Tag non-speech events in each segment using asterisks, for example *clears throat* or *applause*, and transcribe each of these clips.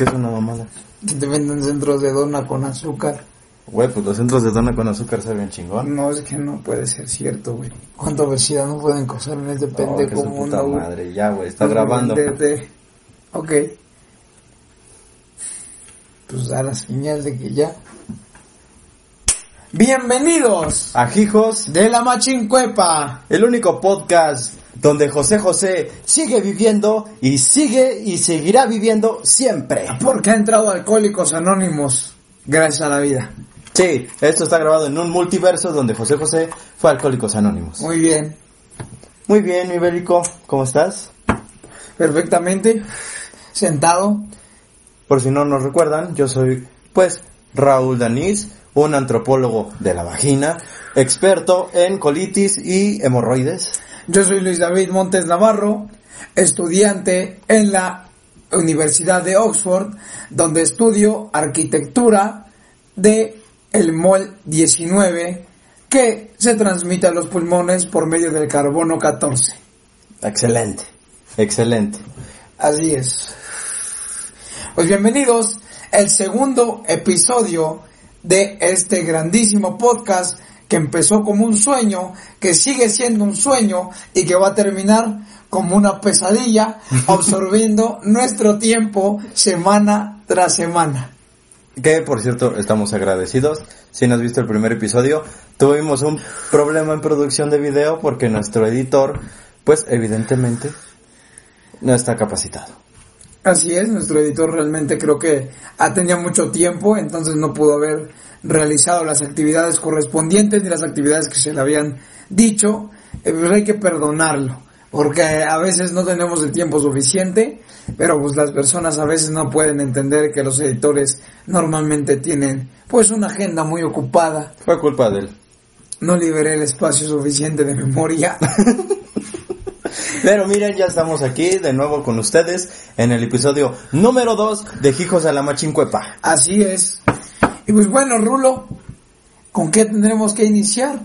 ¿Qué es una mamada? Que te venden centros de dona con azúcar. Güey, pues los centros de dona con azúcar saben chingón. No, es que no puede ser cierto, güey. ¿Cuánta obesidad no pueden causar en este Oh, pendejo su mundo, puta madre, ya, güey, está grabando. Ok. Pues da la señal de que ya. Bienvenidos Ajijos, de la Machincuepa. el único podcast donde José José sigue viviendo y sigue y seguirá viviendo siempre. Porque ha entrado Alcohólicos Anónimos. Gracias a la vida. Sí, esto está grabado en un multiverso donde José José fue Alcohólicos Anónimos. Muy bien. Muy bien, mi Bélico, ¿cómo estás? Perfectamente. Sentado. Por si no nos recuerdan, yo soy, pues, Raúl Danís, un antropólogo de la vagina, experto en colitis y hemorroides. Yo soy Luis David Montes Navarro, estudiante en la Universidad de Oxford, donde estudio arquitectura de el MOL 19 que se transmite a los pulmones por medio del carbono 14. Excelente, excelente. Así es. Pues bienvenidos el segundo episodio de este grandísimo podcast que empezó como un sueño, que sigue siendo un sueño y que va a terminar como una pesadilla *laughs* absorbiendo nuestro tiempo semana tras semana. Que por cierto, estamos agradecidos. Si no has visto el primer episodio, tuvimos un problema en producción de video porque nuestro editor, pues evidentemente, no está capacitado. Así es, nuestro editor realmente creo que ha tenido mucho tiempo, entonces no pudo haber realizado las actividades correspondientes ni las actividades que se le habían dicho, eh, pues hay que perdonarlo, porque a veces no tenemos el tiempo suficiente, pero pues las personas a veces no pueden entender que los editores normalmente tienen pues una agenda muy ocupada, Fue culpa de él. no liberé el espacio suficiente de memoria. *laughs* Pero miren, ya estamos aquí de nuevo con ustedes en el episodio número 2 de Hijos a la Machincuepa. Así es. Y pues bueno, Rulo, ¿con qué tendremos que iniciar?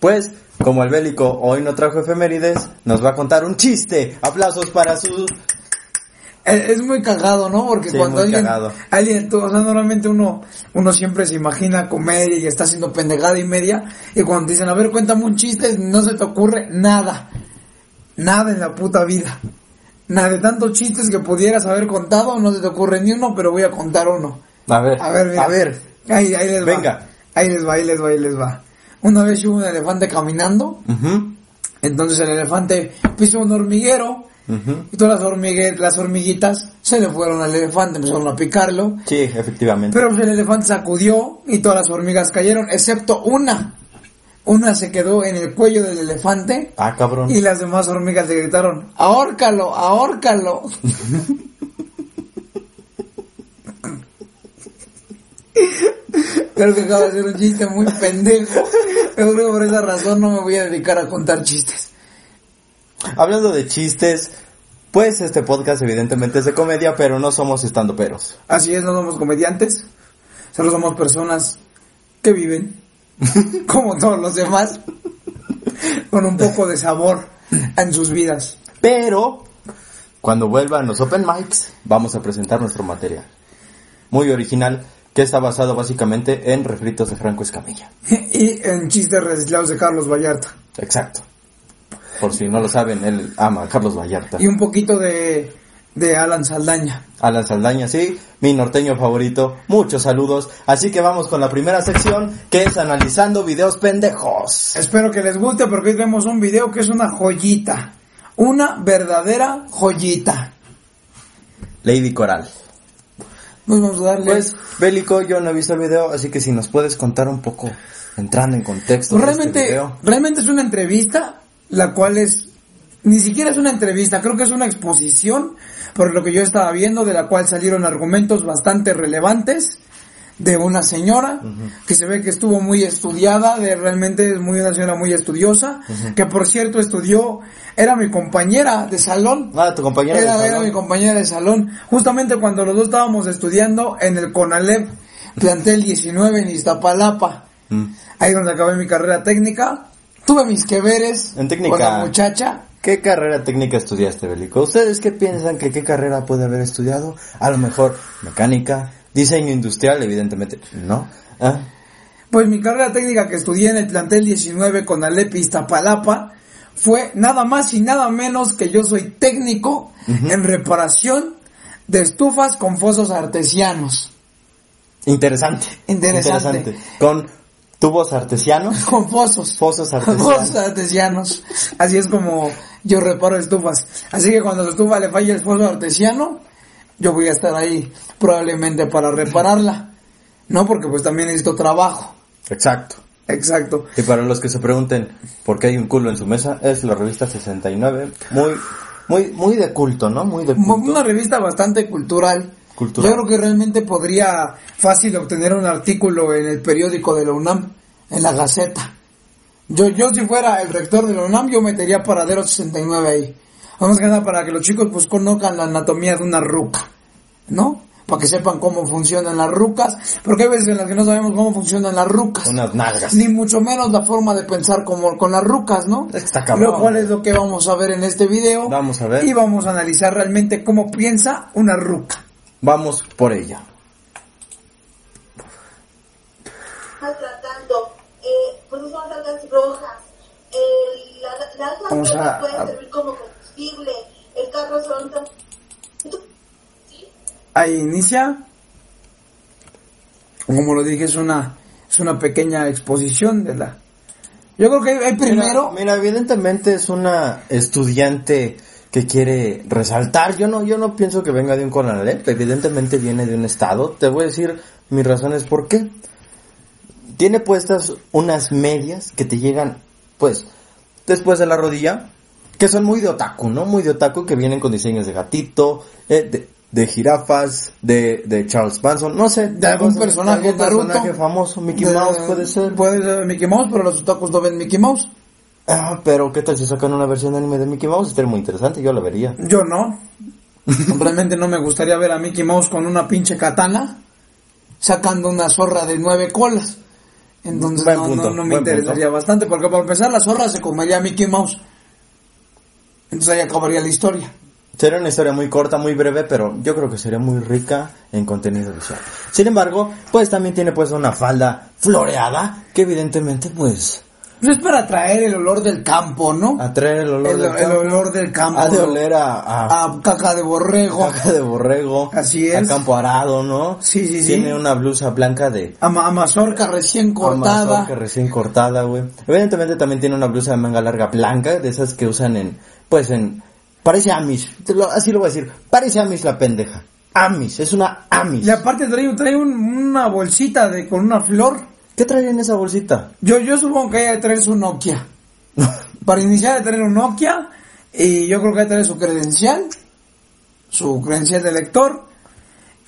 Pues, como el bélico hoy no trajo efemérides, nos va a contar un chiste. Aplausos para su... Es es muy cagado, ¿no? Porque Sí, cuando muy alguien, cagado. alguien, tú- o sea, normalmente uno, uno siempre se imagina comedia y está haciendo pendejada y media, y cuando dicen, a ver, cuéntame un chiste, no se te ocurre nada. Nada en la puta vida. Nada de tantos chistes que pudieras haber contado, no se te ocurre ni uno, pero voy a contar uno. A ver, A ver, a ver. Ahí, ahí les va. Venga. Ahí les va, ahí les va, ahí les va. Una vez hubo un elefante caminando, entonces el elefante pisó un hormiguero, y todas las, hormigue- las hormiguitas se le fueron al elefante, empezaron a picarlo. Sí, efectivamente. Pero pues, el elefante sacudió y todas las hormigas cayeron, excepto una. Una se quedó en el cuello del elefante Ah, cabrón. y las demás hormigas le gritaron, ahórcalo, ahórcalo. *laughs* Creo que acabo de hacer un chiste muy pendejo. Yo creo que por esa razón no me voy a dedicar a contar chistes. Hablando de chistes, pues este podcast evidentemente es de comedia, pero no somos estando peros. Así es, no somos comediantes, solo somos personas que viven, *laughs* como todos los demás, con un poco de sabor en sus vidas. Pero, cuando vuelvan los open mics, vamos a presentar nuestro material. Muy original, que está basado básicamente en refritos de Franco Escamilla. Y en chistes reciclados de Carlos Vallarta. Exacto. Por si no lo saben, él ama a Carlos Vallarta. Y un poquito de, de Alan Saldaña. Alan Saldaña, sí, mi norteño favorito. Muchos saludos. Así que vamos con la primera sección, que es analizando videos pendejos. Espero que les guste porque hoy tenemos un video que es una joyita. Una verdadera joyita. Lady Coral. Pues vamos a darle... Pues, Bélico, yo no he visto el video, así que si nos puedes contar un poco, entrando en contexto Pues este realmente, video. realmente es una entrevista, la cual es ni siquiera es una entrevista, creo que es una exposición, por lo que yo estaba viendo, de la cual salieron argumentos bastante relevantes de una señora que se ve que estuvo muy estudiada, de realmente es muy una señora muy estudiosa, que por cierto estudió, era mi compañera de salón. Ah, tu compañera Era, de era salón. mi compañera de salón, justamente cuando los dos estábamos estudiando en el CONALEP, plantel 19 en Iztapalapa, Mm. ahí donde acabé mi carrera técnica, tuve mis que veres En técnica. con la muchacha, ¿Qué carrera técnica estudiaste, Belico? ¿Ustedes qué piensan que qué carrera puede haber estudiado? A lo mejor mecánica, diseño industrial, evidentemente, ¿no? Ah, Pues mi carrera técnica que estudié en el plantel 19 con Alepi Iztapalapa fue nada más y nada menos que yo soy técnico en reparación de estufas con fosos artesianos. interesante. Interesante. Con tubos artesianos. *laughs* Con fosos. Fosos artesianos. Fosos artesianos. Así es como yo reparo estufas. Así que cuando la estufa le falle el foso artesiano, yo voy a estar ahí probablemente para repararla. No, porque pues también necesito trabajo. Exacto. Exacto. Y para los que se pregunten por qué hay un culo en su mesa, es la revista 69. Muy, muy, muy de culto, ¿no? Muy de culto. Una revista bastante cultural. Cultural. Yo creo que realmente podría fácil obtener un artículo en el periódico de la UNAM, en la Gaceta. Yo, yo si fuera el rector de la UNAM, yo metería Paradero 69 ahí. Vamos que nada para que los chicos pues conozcan la anatomía de una ruca, ¿no? Para que sepan cómo funcionan las rucas, porque hay veces en las que no sabemos cómo funcionan las rucas. Unas nalgas. Ni mucho menos la forma de pensar como con las rucas, ¿no? Es que está cabrón. Lo cual es lo que vamos a ver en este video. Vamos a ver. Y vamos a analizar realmente cómo piensa una ruca. Vamos por ella. tratando, eh, pues son algas rojas. Eh, la- las algas Vamos rojas a- pueden a- servir como El carro. Ahí inicia. Como lo dije, es una, es una pequeña exposición de la... Yo creo que hay, hay primero... Mira, mira, evidentemente es una estudiante que quiere resaltar. Yo no, yo no pienso que venga de un Conalep. Evidentemente viene de un estado. Te voy a decir mis razones por qué. Tiene puestas unas medias que te llegan, pues, después de la rodilla, que son muy de otaku, ¿no? Muy de otaku, que vienen con diseños de gatito, eh, de, de jirafas, de, de Charles Manson, no sé. de algún personaje, algún Naruto. personaje famoso, Mickey De- Mouse puede ser. Puede ser Mickey Mouse, pero los otakus no ven Mickey Mouse. Ah, pero ¿qué tal si sacan una versión de anime de Mickey Mouse? Estaría muy interesante, yo la vería. Yo no. Realmente no me gustaría ver a Mickey Mouse con una pinche katana sacando una zorra de nueve colas. Entonces no, punto, no, no me interesaría punto. bastante, porque para empezar la zorra se comería a Mickey Mouse. Entonces ahí acabaría la historia. Sería una historia muy corta, muy breve, pero yo creo que sería muy rica en contenido visual. Sin embargo, pues también tiene pues una falda floreada, que evidentemente pues Pues es para atraer el olor del campo, ¿no? atrae el olor El, del el campo. olor del campo. Ha de oler a, a, a caca de borrego. caca de borrego. Así A es. campo arado, ¿no? Sí, sí, sí. Tiene una blusa blanca de A, ma- a mazorca recién cortada. Amazon, que recién cortada, güey. Evidentemente también tiene una blusa de manga larga blanca, de esas que usan en, pues en, parece Amish, así lo voy a decir, parece Amish la pendeja. Amish, es una Amish. Y aparte trae, trae un- una bolsita de con una flor. ¿Qué trae en esa bolsita? Yo, yo supongo que ella traer su Nokia. *laughs* Para iniciar de traer un Nokia. Y yo creo que debe traer su credencial. Su credencial de lector.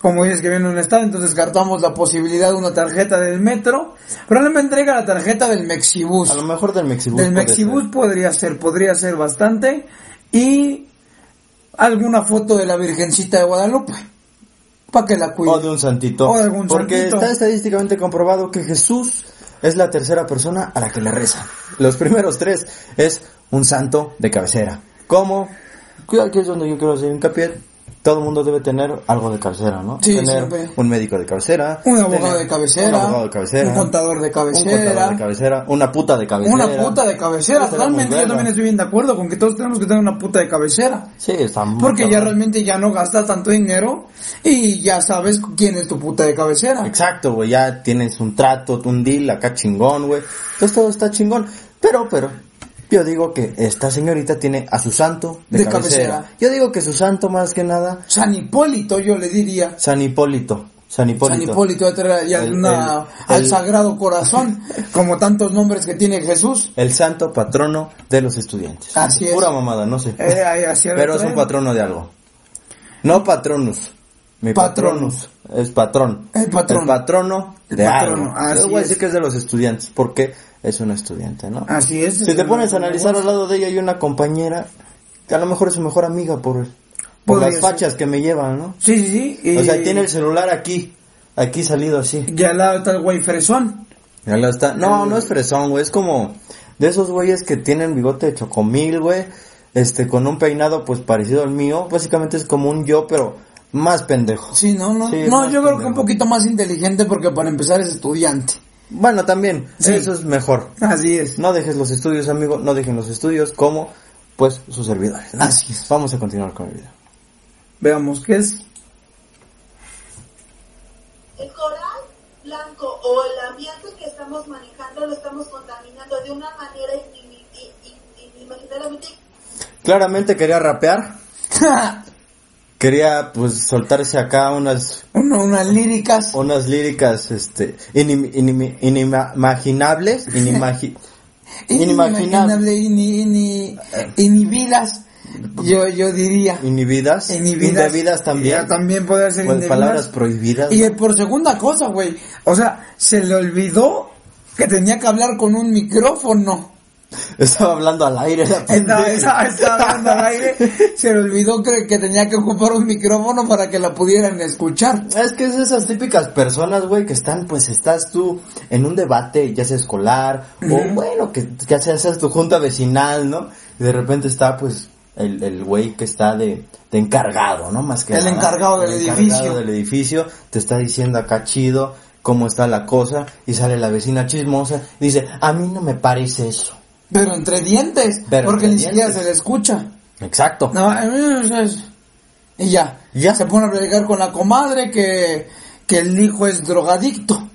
Como dices que viene en un estado, entonces descartamos la posibilidad de una tarjeta del metro. Probablemente traiga la tarjeta del Mexibus. A lo mejor del Mexibus. Del Mexibus ser. podría ser, podría ser bastante. Y alguna foto de la Virgencita de Guadalupe. Para que la cuide. O de un santito. O de algún Porque santito. está estadísticamente comprobado que Jesús es la tercera persona a la que le rezan. Los primeros tres es un santo de cabecera. ¿Cómo? Cuidado, Aquí es donde yo quiero hacer hincapié. Todo el mundo debe tener algo de cabecera, ¿no? Sí, tener siempre. un médico de cabecera. Un abogado de cabecera. Un abogado de cabecera. Un contador de cabecera. Un contador de cabecera. Una puta de cabecera. Una puta de cabecera. Muy Realmente yo también estoy bien de acuerdo con que todos tenemos que tener una puta de cabecera. Sí, está muy Porque ya realmente ya no gastas tanto dinero y ya sabes quién es tu puta de cabecera. Exacto, güey, ya tienes un trato, un deal acá chingón, güey. Entonces todo está chingón. Pero, pero, yo digo que esta señorita tiene a su santo de, De cabecera. cabecera. Yo digo que su santo más que nada, San Hipólito yo le diría. San Hipólito. San Hipólito. San Hipólito y al, El- una- el- al el- Sagrado Corazón, *laughs* como tantos nombres que tiene Jesús. El santo patrono de los estudiantes. Así es. Pura mamada, no sé. Eh, así Pero es un patrono de algo. No patronus. Mi Patronus. patronus. Es patrón. El patrón. El patrono El de patrono, algo. así Yo voy a decir es. que es de los estudiantes porque es un estudiante, ¿no? Así es. Si te pones a analizar al lado de ella hay una compañera que a lo mejor es su mejor amiga por, por Podría las ser. fachas que me llevan, ¿no? Sí, sí, sí. O sea, y- tiene el celular aquí, aquí salido así. Y al lado está el güey fresón. Ya lo está. No, no es fresón, güey, es como de esos güeyes que tienen bigote de chocomil, güey, este, con un peinado pues parecido al mío, básicamente es como un yo, pero más pendejo. Sí, no, no. Sí, no, yo creo que un poquito más inteligente porque para empezar es estudiante. Bueno, también, Sí. eso es mejor. Así es. No dejes los estudios, amigo, no dejen los estudios como, pues, sus servidores. ¿no? Así es. Vamos a continuar con el video. Veamos qué es. El coral blanco o el ambiente que estamos manejando lo estamos contaminando de una manera inimaginablemente Claramente quería rapear, *laughs* quería, pues, soltarse acá unas, Una- unas líricas. unas líricas, este, inim- inim- inimaginables, *laughs* inimagi- inimaginable, Inimaginable, ini- ini- inhibidas. Yo, yo diría. inhibidas, Inhibidas. indebidas también, también podría ser pues, palabras prohibidas. Y eh, por segunda cosa, güey. O sea, se le olvidó que tenía que hablar con un micrófono. *laughs* Estaba hablando al aire. la Estaba, estaba- estaba hablando al aire. *laughs* Se le olvidó que, que tenía que ocupar un micrófono para que la pudieran escuchar. Es que es esas típicas personas, güey, que están, pues estás tú en un debate, ya sea escolar, o bueno, que ya sea, seas tu junta vecinal, ¿no? Y de repente está, pues, el, el güey que está de, de encargado, ¿no? Más que El nada. encargado del El edificio. del edificio, te está diciendo acá chido cómo está la cosa, y sale la vecina chismosa, y dice, a mí no me parece eso. Pero entre dientes. Pero porque entre ni siquiera se le escucha. Exacto. No, y ya. Ya. Se pone a platicar con la comadre que, que el hijo es drogadicto.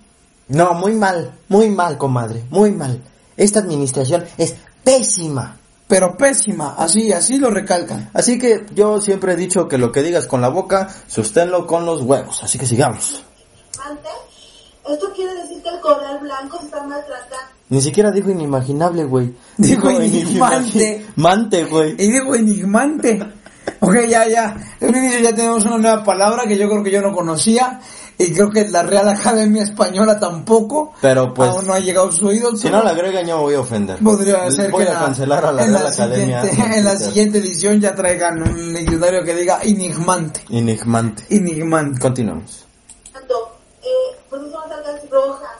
No, muy mal, muy mal, comadre, muy mal. Esta administración es pésima. Pero pésima. Así, así lo recalcan. Así que yo siempre he dicho que lo que digas con la boca, sosténlo con los huevos. Así que sigamos. antes. Esto quiere decir que el coral blanco se está maltratando. Ni siquiera dijo inimaginable, güey. Dijo enigmante. Mante, güey. Y digo enigmante. Ok, ya, ya. En un inicio ya tenemos una nueva palabra que yo creo que yo no conocía. Y creo que la Real Academia Española tampoco. Pero, pues, Aún no ha llegado a su oído. Si no la agregan yo me voy a ofender. Podría ser Voy que a la- cancelar a la Real la Academia. en la siguiente edición ya traigan un diccionario que diga enigmante. Enigmante. Enigmante. Continuamos. Rojas.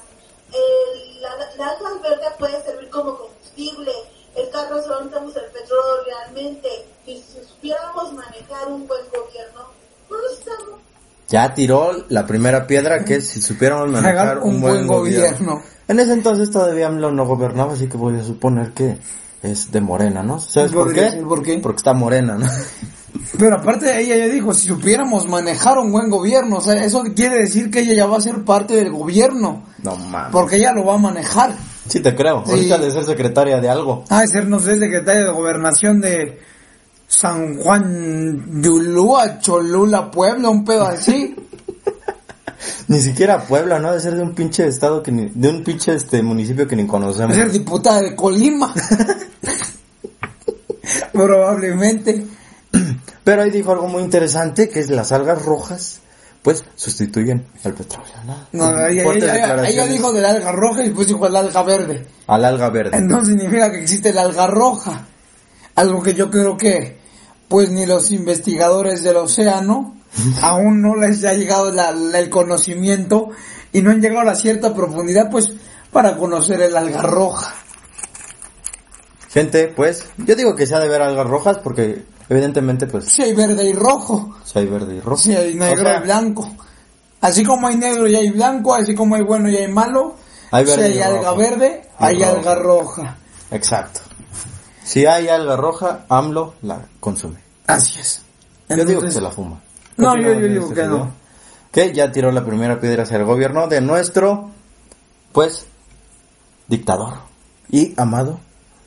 El- la, la alga verde puede servir como combustible. El carro solo necesitamos el petróleo realmente. Y si supiéramos manejar un buen gobierno, no necesitamos. Ya tiró la primera piedra que es si supiéramos manejar un, buen, gobierno. gobierno. En ese entonces todavía AMLO no gobernaba, así que voy a suponer que es de Morena, ¿no? ¿Sabes por qué? ¿por qué? Porque está Morena, ¿no? Pero aparte ella ya dijo, si supiéramos manejar un buen gobierno, o sea, eso quiere decir que ella ya va a ser parte del gobierno, No mames. porque ella lo va a manejar. Sí te creo. Sí. Ahorita de ser secretaria de algo. Ah, de ser, no sé, secretaria de gobernación de San Juan Yulúa, Cholula, Puebla, un pedo así. *laughs* Ni siquiera Puebla, ¿no? De ser de un pinche estado que ni, de un pinche este municipio que ni conocemos. a ser diputada de Colima. *laughs* Probablemente. Pero ahí dijo algo muy interesante, que es las algas rojas, pues sustituyen al petróleo, ¿no? No, ella, Fuertes ella- ella- dijo del alga roja y después dijo el alga verde. al alga verde. Entonces significa que existe el alga roja. Algo que yo creo que, pues ni los investigadores del océano *laughs* aún no les ha llegado la- la- el conocimiento y no han llegado a la cierta profundidad, pues, para conocer el alga roja. Gente, pues, yo digo que se ha de ver algas rojas porque evidentemente pues Si hay verde y rojo, si hay verde y rojo. si hay negro O sea, y blanco. Así como hay negro y hay blanco, así como hay bueno y hay malo, Hay verde si y hay alga rojo. verde, hay alga roja. Exacto. Si hay alga roja, AMLO la consume. Así es. yo digo que Entonces- se la fuma. No, yo- digo este que no. Que ya tiró la primera piedra hacia el gobierno de nuestro, pues, dictador y amado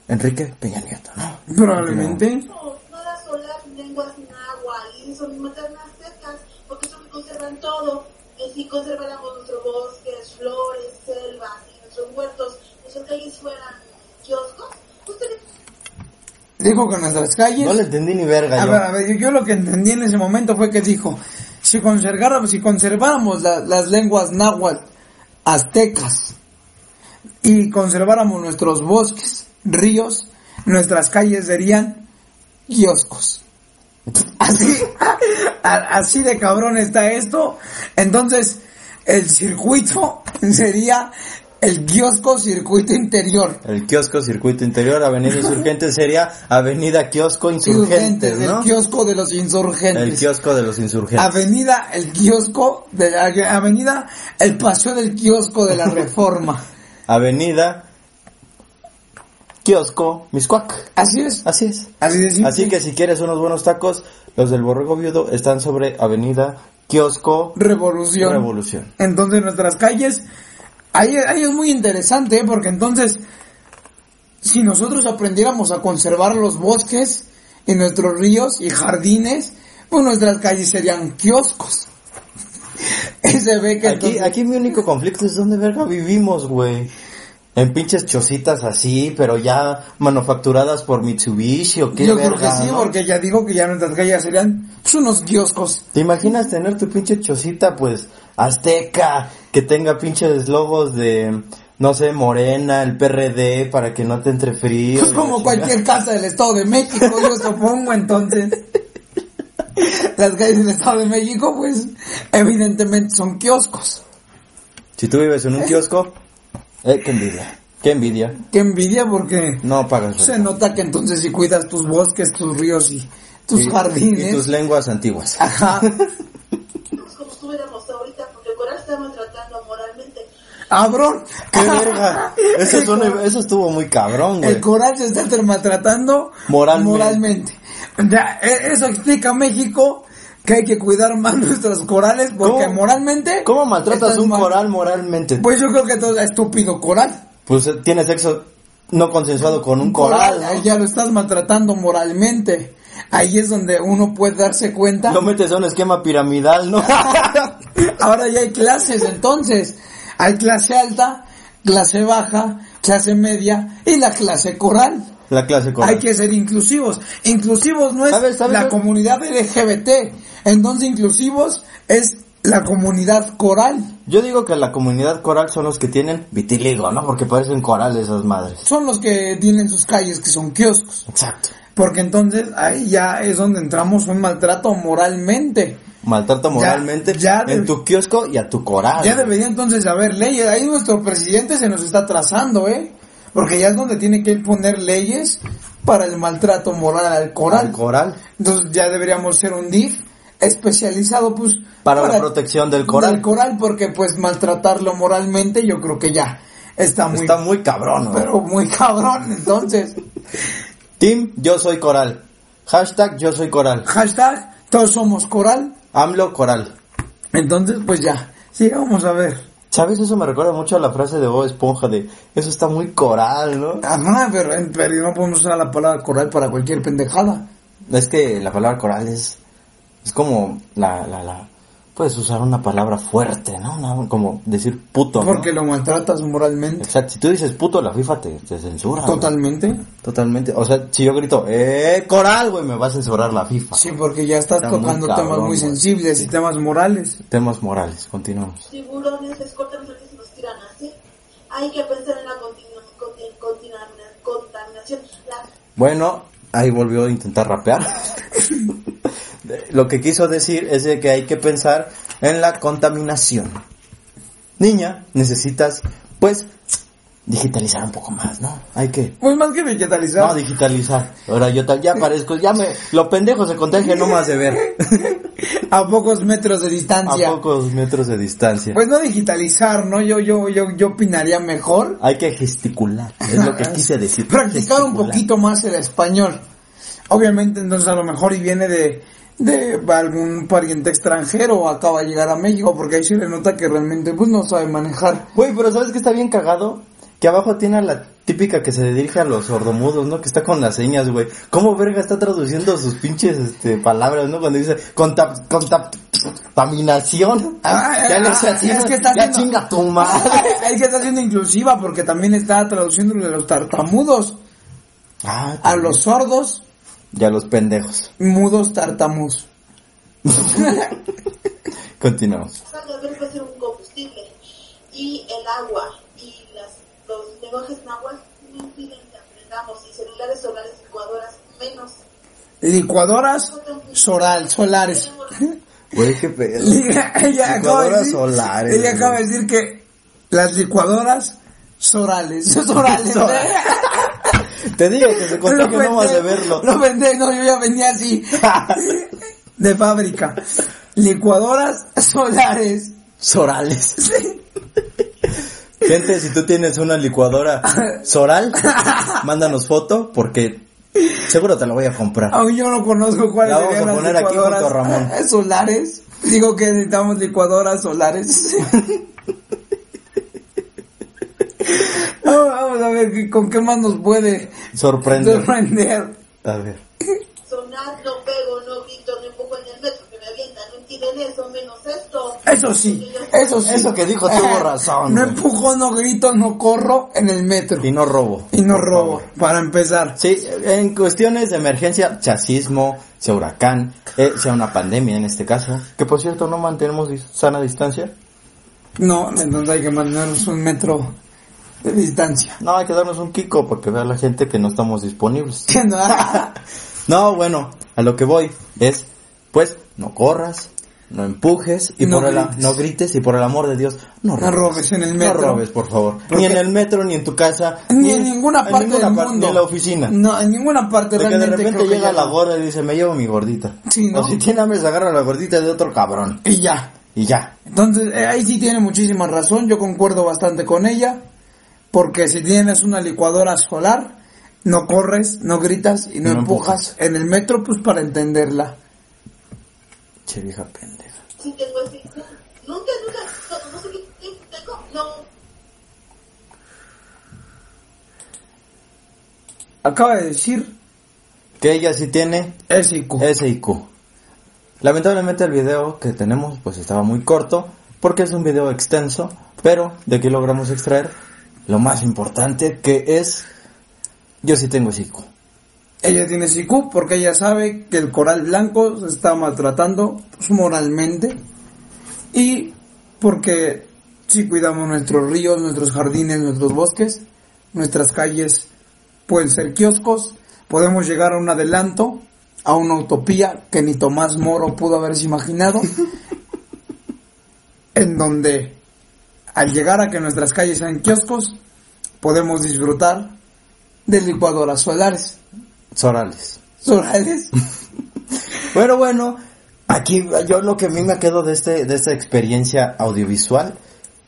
Enrique Peña Nieto, ¿no? Probablemente. No, si conserváramos nuestros bosques, flores, selvas y nuestros huertos, nuestras calles fueran kioscos, ustedes... Dijo que nuestras calles... No le entendí ni verga. A yo. ver, a ver, yo lo que entendí en ese momento fue que dijo, si conserváramos, si conserváramos las lenguas náhuatl, aztecas, y conserváramos nuestros bosques, ríos, nuestras calles serían kioscos. Así, así de cabrón está esto. Entonces, el circuito sería el kiosco circuito interior. El kiosco circuito interior, avenida insurgentes sería avenida kiosco insurgentes, Insurgentes, ¿no? el kiosco de los insurgentes. El kiosco de los insurgentes. Avenida el kiosco de la avenida el paseo del kiosco de la *laughs* Reforma. Avenida kiosco Miscuac. Así es. Así es. Así simple. Así que si quieres unos buenos tacos, los del Borrego Viudo están sobre Avenida Kiosco revolución. Revolución. Entonces nuestras calles ahí, ahí es muy interesante ¿eh? porque entonces si nosotros aprendiéramos a conservar los bosques y nuestros ríos y jardines, pues nuestras calles serían kioscos. *laughs* Se ve que Aquí, entonces- aquí mi único conflicto es dónde verga vivimos, güey. En pinches chocitas así, pero ya manufacturadas por Mitsubishi o qué yo creo que sí, ¿no? porque ya digo que ya nuestras calles serían pues, unos kioscos. ¿Te imaginas tener tu pinche chocita, pues, azteca, que tenga pinches logos de, no sé, Morena, el PRD, para que no te entre frío? Pues como cualquier casa del Estado de México, yo supongo, entonces. *laughs* Las calles del Estado de México, pues, evidentemente son kioscos. Si tú vives en un kiosco, eh, qué envidia, qué envidia. Qué envidia porque No pagas se nota que entonces si cuidas tus bosques, tus ríos y tus Y- jardines. Y tus lenguas antiguas. Ajá. *laughs* Como estuviéramos ahorita, porque Coral está maltratando moralmente. Cabrón. ¡Qué verga! Eso, El es un- cor- eso estuvo muy cabrón, güey. El coral se está maltratando Moralmente. e- eso explica México que hay que cuidar más *laughs* nuestros corales porque ¿Cómo- moralmente... ¿Cómo maltratas un mal. coral moralmente? Pues yo creo que todo es estúpido coral. Pues eh, tiene sexo no consensuado con un coral, ahí ¿no? ya lo estás maltratando moralmente. Ahí es donde uno puede darse cuenta. Lo metes a un esquema piramidal, ¿no? *laughs* Ahora ya hay clases, entonces. Hay clase alta, clase baja, clase media y la clase coral. La clase coral. Hay que ser inclusivos. Inclusivos no es ¿Sabes- sabes la qué? comunidad LGBT. Entonces inclusivos es la comunidad coral. Yo digo que la comunidad coral son los que tienen vitiligo, ¿no? Porque parecen corales esas madres. Son los que tienen sus calles que son kioscos. Exacto. Porque entonces ahí ya es donde entramos un maltrato moralmente. Maltrato moralmente ya en tu kiosco y a tu coral. Ya debería entonces haber leyes. Ahí nuestro presidente se nos está trazando, ¿eh? Porque ya es donde tiene que poner leyes para el maltrato moral al coral. Al coral. Entonces ya deberíamos ser un DIF especializado, pues... Para la protección del coral. Del coral, porque pues maltratarlo moralmente yo creo que ya está muy... Está muy cabrón. Pero muy cabrón, entonces. *laughs* Team, yo soy coral. Hashtag, yo soy coral. Hashtag, todos somos coral. AMLO coral. Entonces, pues ya, sigamos a ver. ¿Sabes? Eso me recuerda mucho a la frase de Bob Esponja de, eso está muy coral, ¿no? Ajá, pero, pero no podemos usar la palabra coral para cualquier pendejada. Es que la palabra coral es, es como la, la, la, puedes usar una palabra fuerte, ¿no? Una- como decir puto, ¿no? Porque lo maltratas moralmente. Exacto, si tú dices puto, la FIFA te, te censura. güey. Totalmente. Totalmente. O sea, si yo grito, eh, coral, güey, me va a censurar la FIFA. Sí, porque ya estás Está muy tocando cabrón, temas muy güey. sensibles y temas morales. Temas morales, continuamos. Tiburones les cortan los tiran así. Hay que pensar en la continu- contaminación. La Bueno, ahí volvió a intentar rapear. *laughs* Lo que quiso decir es de que hay que pensar en la contaminación. Niña, necesitas, pues, digitalizar un poco más, ¿no? Hay que... Pues más que digitalizar. No, digitalizar. Ahora yo tal, ya parezco, ya me, lo pendejo se contagia nomás de ver. *laughs* a pocos metros de A distancia. pocos metros de distancia. Pues no digitalizar, ¿no? Yo, yo, yo, yo opinaría mejor. Hay que gesticular, es lo que *laughs* quise decir. Practicar un poquito más el español. Obviamente, entonces a lo mejor y viene de, de algún pariente extranjero acaba de llegar a México, porque ahí se le nota que realmente pues no sabe manejar. Güey, pero ¿sabes qué está bien cagado? Que abajo tiene a la típica que se dirige a los sordomudos, ¿no? Que está con las señas, güey. ¿Cómo verga está traduciendo sus pinches este, palabras, ¿no? Cuando dice contap, contap, contaminación. Ah, ya le ah, hace así, es que está ya haciendo- chinga tu madre. *laughs* Es que está siendo inclusiva porque también está traduciendo lo de los tartamudos. Ah, A los sordos, Y a los pendejos. mudos, tartamus. *laughs* Continuamos. un combustible y el agua y las, los lenguajes náhuatl no impiden que aprendamos y celulares solares licuadoras menos Licuadoras soral, solares. Güey, qué pedo. *laughs* ella acaba de Licuadoras decir, solares, Ella güey. acaba de decir que las licuadoras sorales. *laughs* Sorales. Te digo que se contó que no vas a verlo. Lo vendé, no, yo ya venía así. *laughs* de fábrica. Licuadoras solares. Sorales. Gente, si tú tienes una licuadora Soral, *laughs* mándanos foto porque seguro te la voy a comprar. Aún yo no conozco cuáles La vamos a poner aquí junto a Ramón. solares. Digo que necesitamos licuadoras solares. *laughs* No, vamos a ver con qué más nos puede Sorprende. sorprender. A ver. sonar, no pego, no grito, no empujo en el metro que me avientan, no entienden eso, menos esto. Eso sí, eso sí. Eso que dijo tuvo razón, No empujo, no grito, no corro en el metro. Y no robo. Y no robo, favor. para empezar. Sí, en cuestiones de emergencia, sea sismo, sea huracán, eh, sea una pandemia en este caso, que por cierto no mantenemos sana distancia. No, entonces hay que mantenernos un metro de distancia. No, hay que darnos un kiko porque vea la gente que no estamos disponibles. No, *laughs* No, bueno, a lo que voy es, pues, no corras, no empujes y No por el, grites. no grites y por el amor de Dios, no No robes. en el metro. No robes, por favor. Porque- Ni en el metro, ni en tu casa. Ni en ninguna parte ninguna del mundo. Ni en la oficina. No, en ninguna parte Porque de realmente repente creo que llega la gorda y dice, me llevo mi gordita. Sí, ¿no? O si tiene hambre, se agarra la gordita de otro cabrón. Y ya. Y ya. Entonces, eh, ahí sí tiene muchísima razón, yo concuerdo bastante con ella, porque si tienes una licuadora solar, no corres, no gritas y no, No empujas en el metro, pues para entenderla. Che vieja pendeja. Sí, tengo así, no, nunca, nunca, no, no sé qué qué tengo, no, Acaba de decir Que ella sí tiene SIQ. SIQ. Lamentablemente el video que tenemos pues estaba muy corto porque es un video extenso, pero de aquí logramos extraer lo más importante que es yo sí tengo SIQ. Ella tiene SIQ porque ella sabe que el coral blanco se está maltratando pues, moralmente y porque si cuidamos nuestros ríos, nuestros jardines, nuestros bosques, nuestras calles pueden ser kioscos, podemos llegar a un adelanto, a una utopía que ni Tomás Moro pudo haberse imaginado, *laughs* en donde al llegar a que nuestras calles sean kioscos, podemos disfrutar de licuadoras solares. Sorales. Solares. Bueno, *laughs* bueno, aquí yo lo que a mí me quedo de este de esta experiencia audiovisual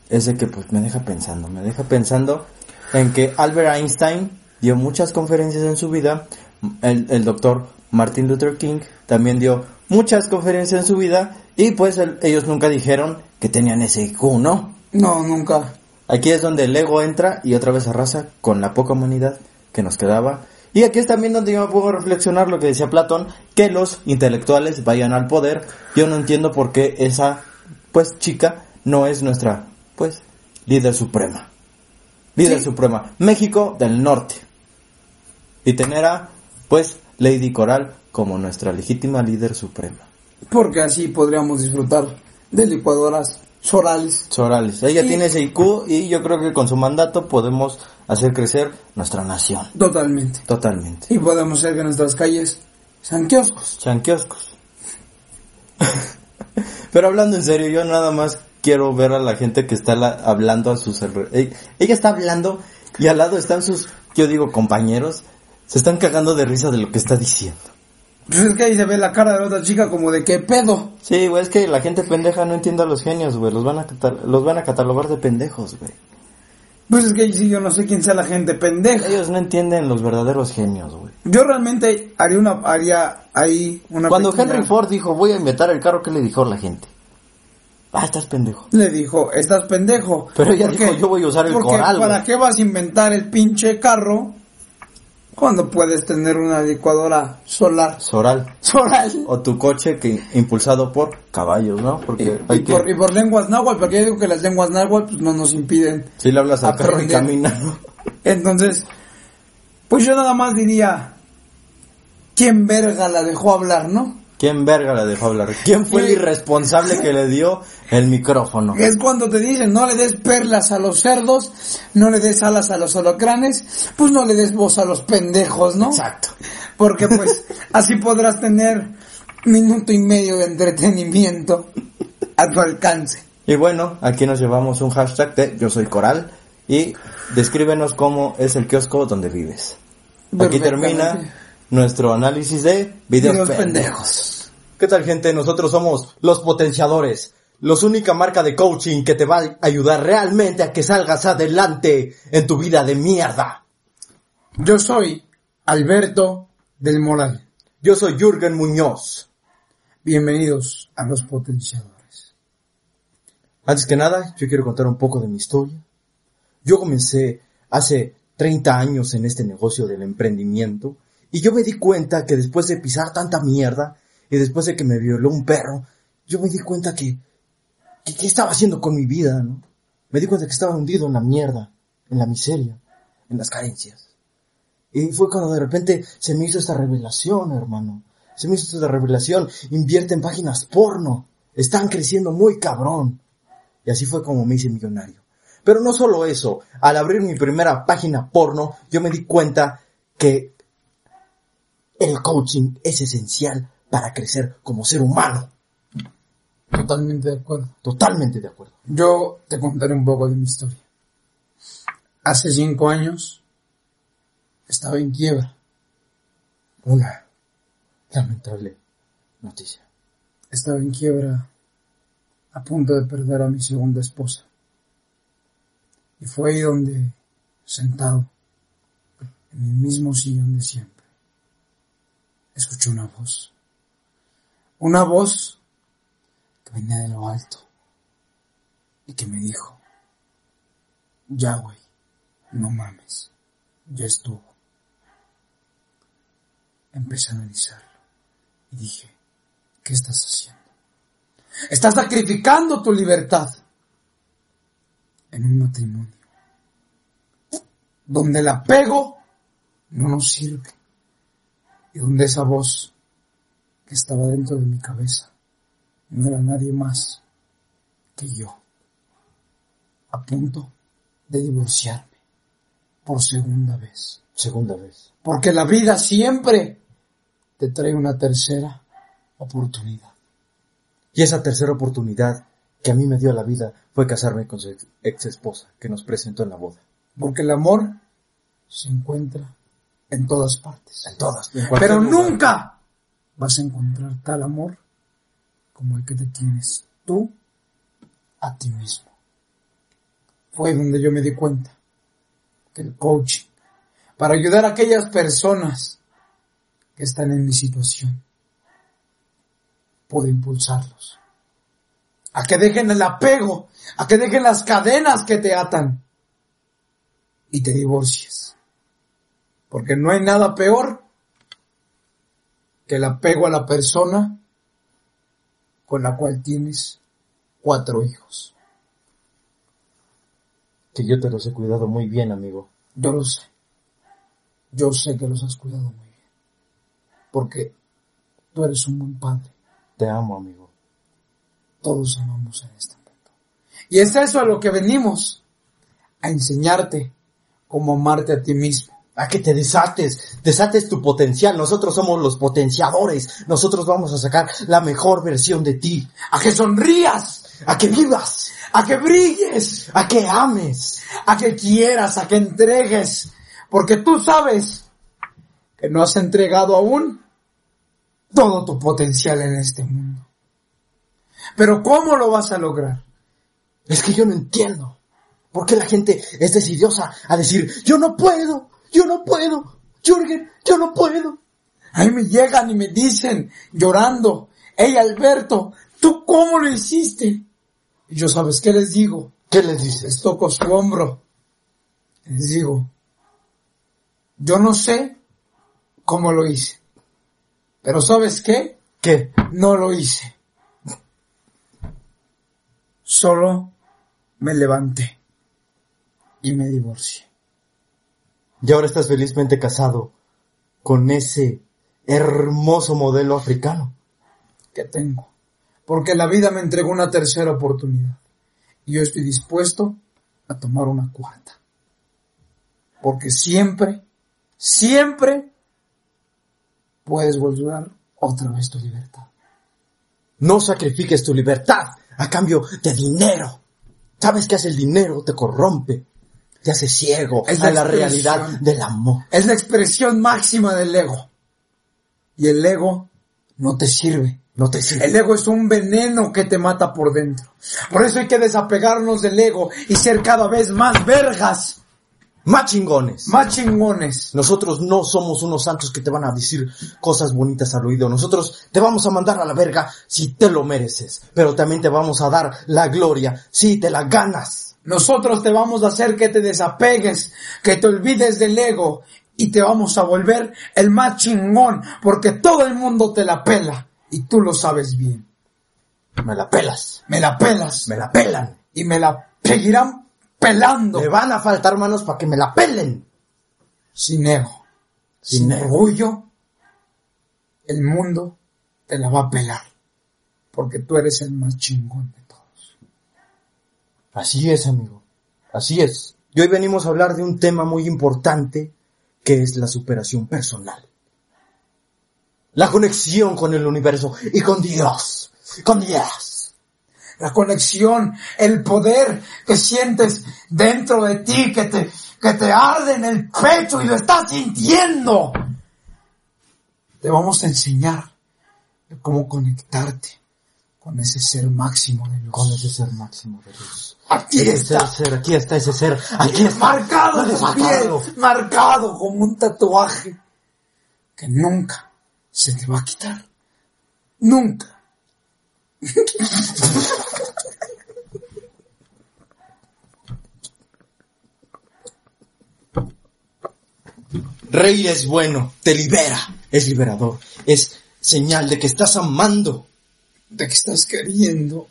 es de que pues me deja pensando, me deja pensando en que Albert Einstein dio muchas conferencias en su vida, el, el doctor Martin Luther King también dio muchas conferencias en su vida y pues el- ellos nunca dijeron que tenían ese IQ, ¿no? No, nunca. Aquí es donde el ego entra y otra vez arrasa con la poca humanidad que nos quedaba. Y aquí es también donde yo me puedo reflexionar lo que decía Platón, que los intelectuales vayan al poder. Yo no entiendo por qué esa, pues, chica no es nuestra, pues, líder suprema. Líder Sí. suprema. México del Norte. Y tener a, pues, Lady Coral como nuestra legítima líder suprema. Porque así podríamos disfrutar de licuadoras sorales. Sorales. Ella tiene ese IQ y yo creo que con su mandato podemos hacer crecer nuestra nación. Totalmente. Totalmente. Y podemos hacer que nuestras calles sean kioscos. Sean kioscos. *laughs* Pero hablando en serio, yo nada más quiero ver a la gente que está la- hablando a sus ella, ella está hablando y al lado están sus, yo digo, compañeros. Se están cagando de risa de lo que está diciendo. Pues es que ahí se ve la cara de la otra chica como de qué pedo. Sí, güey, es que la gente pendeja no entiende a los genios, güey. Los van a, los van a catalogar de pendejos, güey. Pues es que ahí sí yo no sé quién sea la gente pendeja. Ellos no entienden los verdaderos genios, güey. Yo realmente haría una haría ahí una Cuando pequeña- Henry Ford dijo, voy a inventar el carro, ¿qué le dijo la gente? Ah, estás pendejo. le dijo, "Estás pendejo." Pero ella ¿Por dijo? "Yo voy a usar el Porque coral, ¿Para güey". qué vas a inventar el pinche carro cuando puedes tener una licuadora solar? Soral. Solar. O tu coche que impulsado por caballos, ¿no? Porque y hay que... por, y por lenguas náhuatl, porque yo digo que las lenguas náhuatl pues, no nos impiden. Si le hablas al carro y camina. Entonces, Pues yo nada más diría, ¿quién verga la dejó hablar, no? ¿Quién verga la dejó hablar? ¿Quién fue el irresponsable que le dio el micrófono? Es cuando te dicen, no le des perlas a los cerdos, no le des alas a los holocranes, pues no le des voz a los pendejos, ¿no? Exacto. Porque pues *laughs* así podrás tener minuto y medio de entretenimiento a tu alcance. Y bueno, aquí nos llevamos un hashtag de Yo Soy Coral y descríbenos cómo es el kiosco donde vives. Aquí termina nuestro análisis de videos, Videos pendejos. pendejos. ¿Qué tal gente? Nosotros somos los potenciadores, los única marca de coaching que te va a ayudar realmente a que salgas adelante en tu vida de mierda. Yo soy Alberto del Moral. Yo soy Jürgen Muñoz. Bienvenidos a los potenciadores. Antes que nada, yo quiero contar un poco de mi historia. Yo comencé hace 30 años en este negocio del emprendimiento y yo me di cuenta que después de pisar tanta mierda y después de que me violó un perro, yo me di cuenta que, que ¿qué estaba haciendo con mi vida, no? Me di cuenta que estaba hundido en la mierda, en la miseria, en las carencias. Y fue cuando de repente se me hizo esta revelación, hermano. Se me hizo esta revelación. Invierte en páginas porno. Están creciendo muy cabrón. Y así fue como me hice millonario. Pero no solo eso. Al abrir mi primera página porno, yo me di cuenta que el coaching es esencial para crecer como ser humano. Totalmente de acuerdo. Totalmente de acuerdo. Yo te contaré un poco de mi historia. Hace cinco años estaba en quiebra. Una lamentable noticia. Estaba en quiebra a punto de perder a mi segunda esposa. Y fue ahí donde, sentado, en el mismo sillón de siempre, escuché una voz. Una voz que venía de lo alto y que me dijo, ya güey, no mames, ya estuvo. Empecé a analizarlo y dije, ¿qué estás haciendo? Estás sacrificando tu libertad en un matrimonio donde el apego no nos sirve y donde esa voz que estaba dentro de mi cabeza no era nadie más que yo, a punto de divorciarme por segunda vez. Segunda vez. Porque la vida siempre te trae una tercera oportunidad. Y esa tercera oportunidad que a mí me dio la vida fue casarme con su ex esposa que nos presentó en la boda. Porque el amor se encuentra en todas partes. En todas. en Pero lugar. nunca vas a encontrar tal amor como el que te tienes tú a ti mismo. Fue donde yo me di cuenta que el coaching, para ayudar a aquellas personas que están en mi situación, puede impulsarlos. A que dejen el apego, a que dejen las cadenas que te atan y te divorcies. Porque no hay nada peor que el apego a la persona con la cual tienes cuatro hijos. Que yo te los he cuidado muy bien, amigo. Yo lo sé. Yo sé que los has cuidado muy bien. Porque tú eres un buen padre. Te amo, amigo. Todos amamos en este mundo. Y es eso a lo que venimos. A enseñarte cómo amarte a ti mismo. A que te desates, desates tu potencial. Nosotros somos los potenciadores. Nosotros vamos a sacar la mejor versión de ti. A que sonrías. A que vivas, A que brilles. a que ames. a que quieras, a que entregues, porque tú sabes que no has entregado aún todo tu potencial en este mundo. Pero ¿cómo lo vas a lograr? Es que yo no entiendo. ¿Por qué la gente es decidiosa a decir, yo no puedo, yo no puedo, Jürgen, yo no puedo? Ahí me llegan y me dicen, llorando, hey Alberto, ¿tú cómo lo hiciste? Y yo sabes qué les digo, ¿Qué les dices? les toco su hombro, les digo, yo no sé cómo lo hice, pero ¿sabes qué? ¿Qué? No lo hice. Solo me levanté y me divorcié. Y ahora estás felizmente casado con ese hermoso modelo africano. que tengo. Porque la vida me entregó una tercera oportunidad. Y yo estoy dispuesto a tomar una cuarta. Porque siempre, siempre puedes volver otra vez tu libertad. No sacrifiques tu libertad a cambio de dinero. ¿Sabes qué hace el dinero? Te corrompe. Te hace ciego Es a la realidad del amor. Es la expresión máxima del ego. Y el ego no te sirve. No te sirve. El ego es un veneno que te mata por dentro. Por eso hay que desapegarnos del ego y ser cada vez más vergas, Más chingones. más chingones. Nosotros no somos unos santos que te van a decir cosas bonitas al oído. Nosotros te vamos a mandar a la verga si te lo mereces. Pero también te vamos a dar la gloria si te la ganas. Nosotros te vamos a hacer que te desapegues, que te olvides del ego y te vamos a volver el más chingón porque todo el mundo te la pela y tú lo sabes bien. Me la pelas. Me la pelas Me la pelan. y me la seguirán pelando Me van a faltar manos para que me la pelen. sin ego. Sin Sin orgullo, el mundo te la va a pelar porque tú eres el más chingón. Así es, amigo. Así es. Y hoy venimos a hablar de un tema muy importante que es la superación personal. La conexión con el universo y con Dios. Con Dios. la conexión, el poder que sientes dentro de ti, que te, que te arde en el pecho y lo estás sintiendo. Te vamos a enseñar cómo conectarte con ese ser máximo de. Con ese ser máximo de Dios. Aquí Ese está, ser, aquí está ese ser. Aquí está. marcado en piel, marcado como un tatuaje que nunca se te va a quitar. Nunca. Reír es bueno, te libera, es liberador, es señal de que estás amando. de que estás queriendo,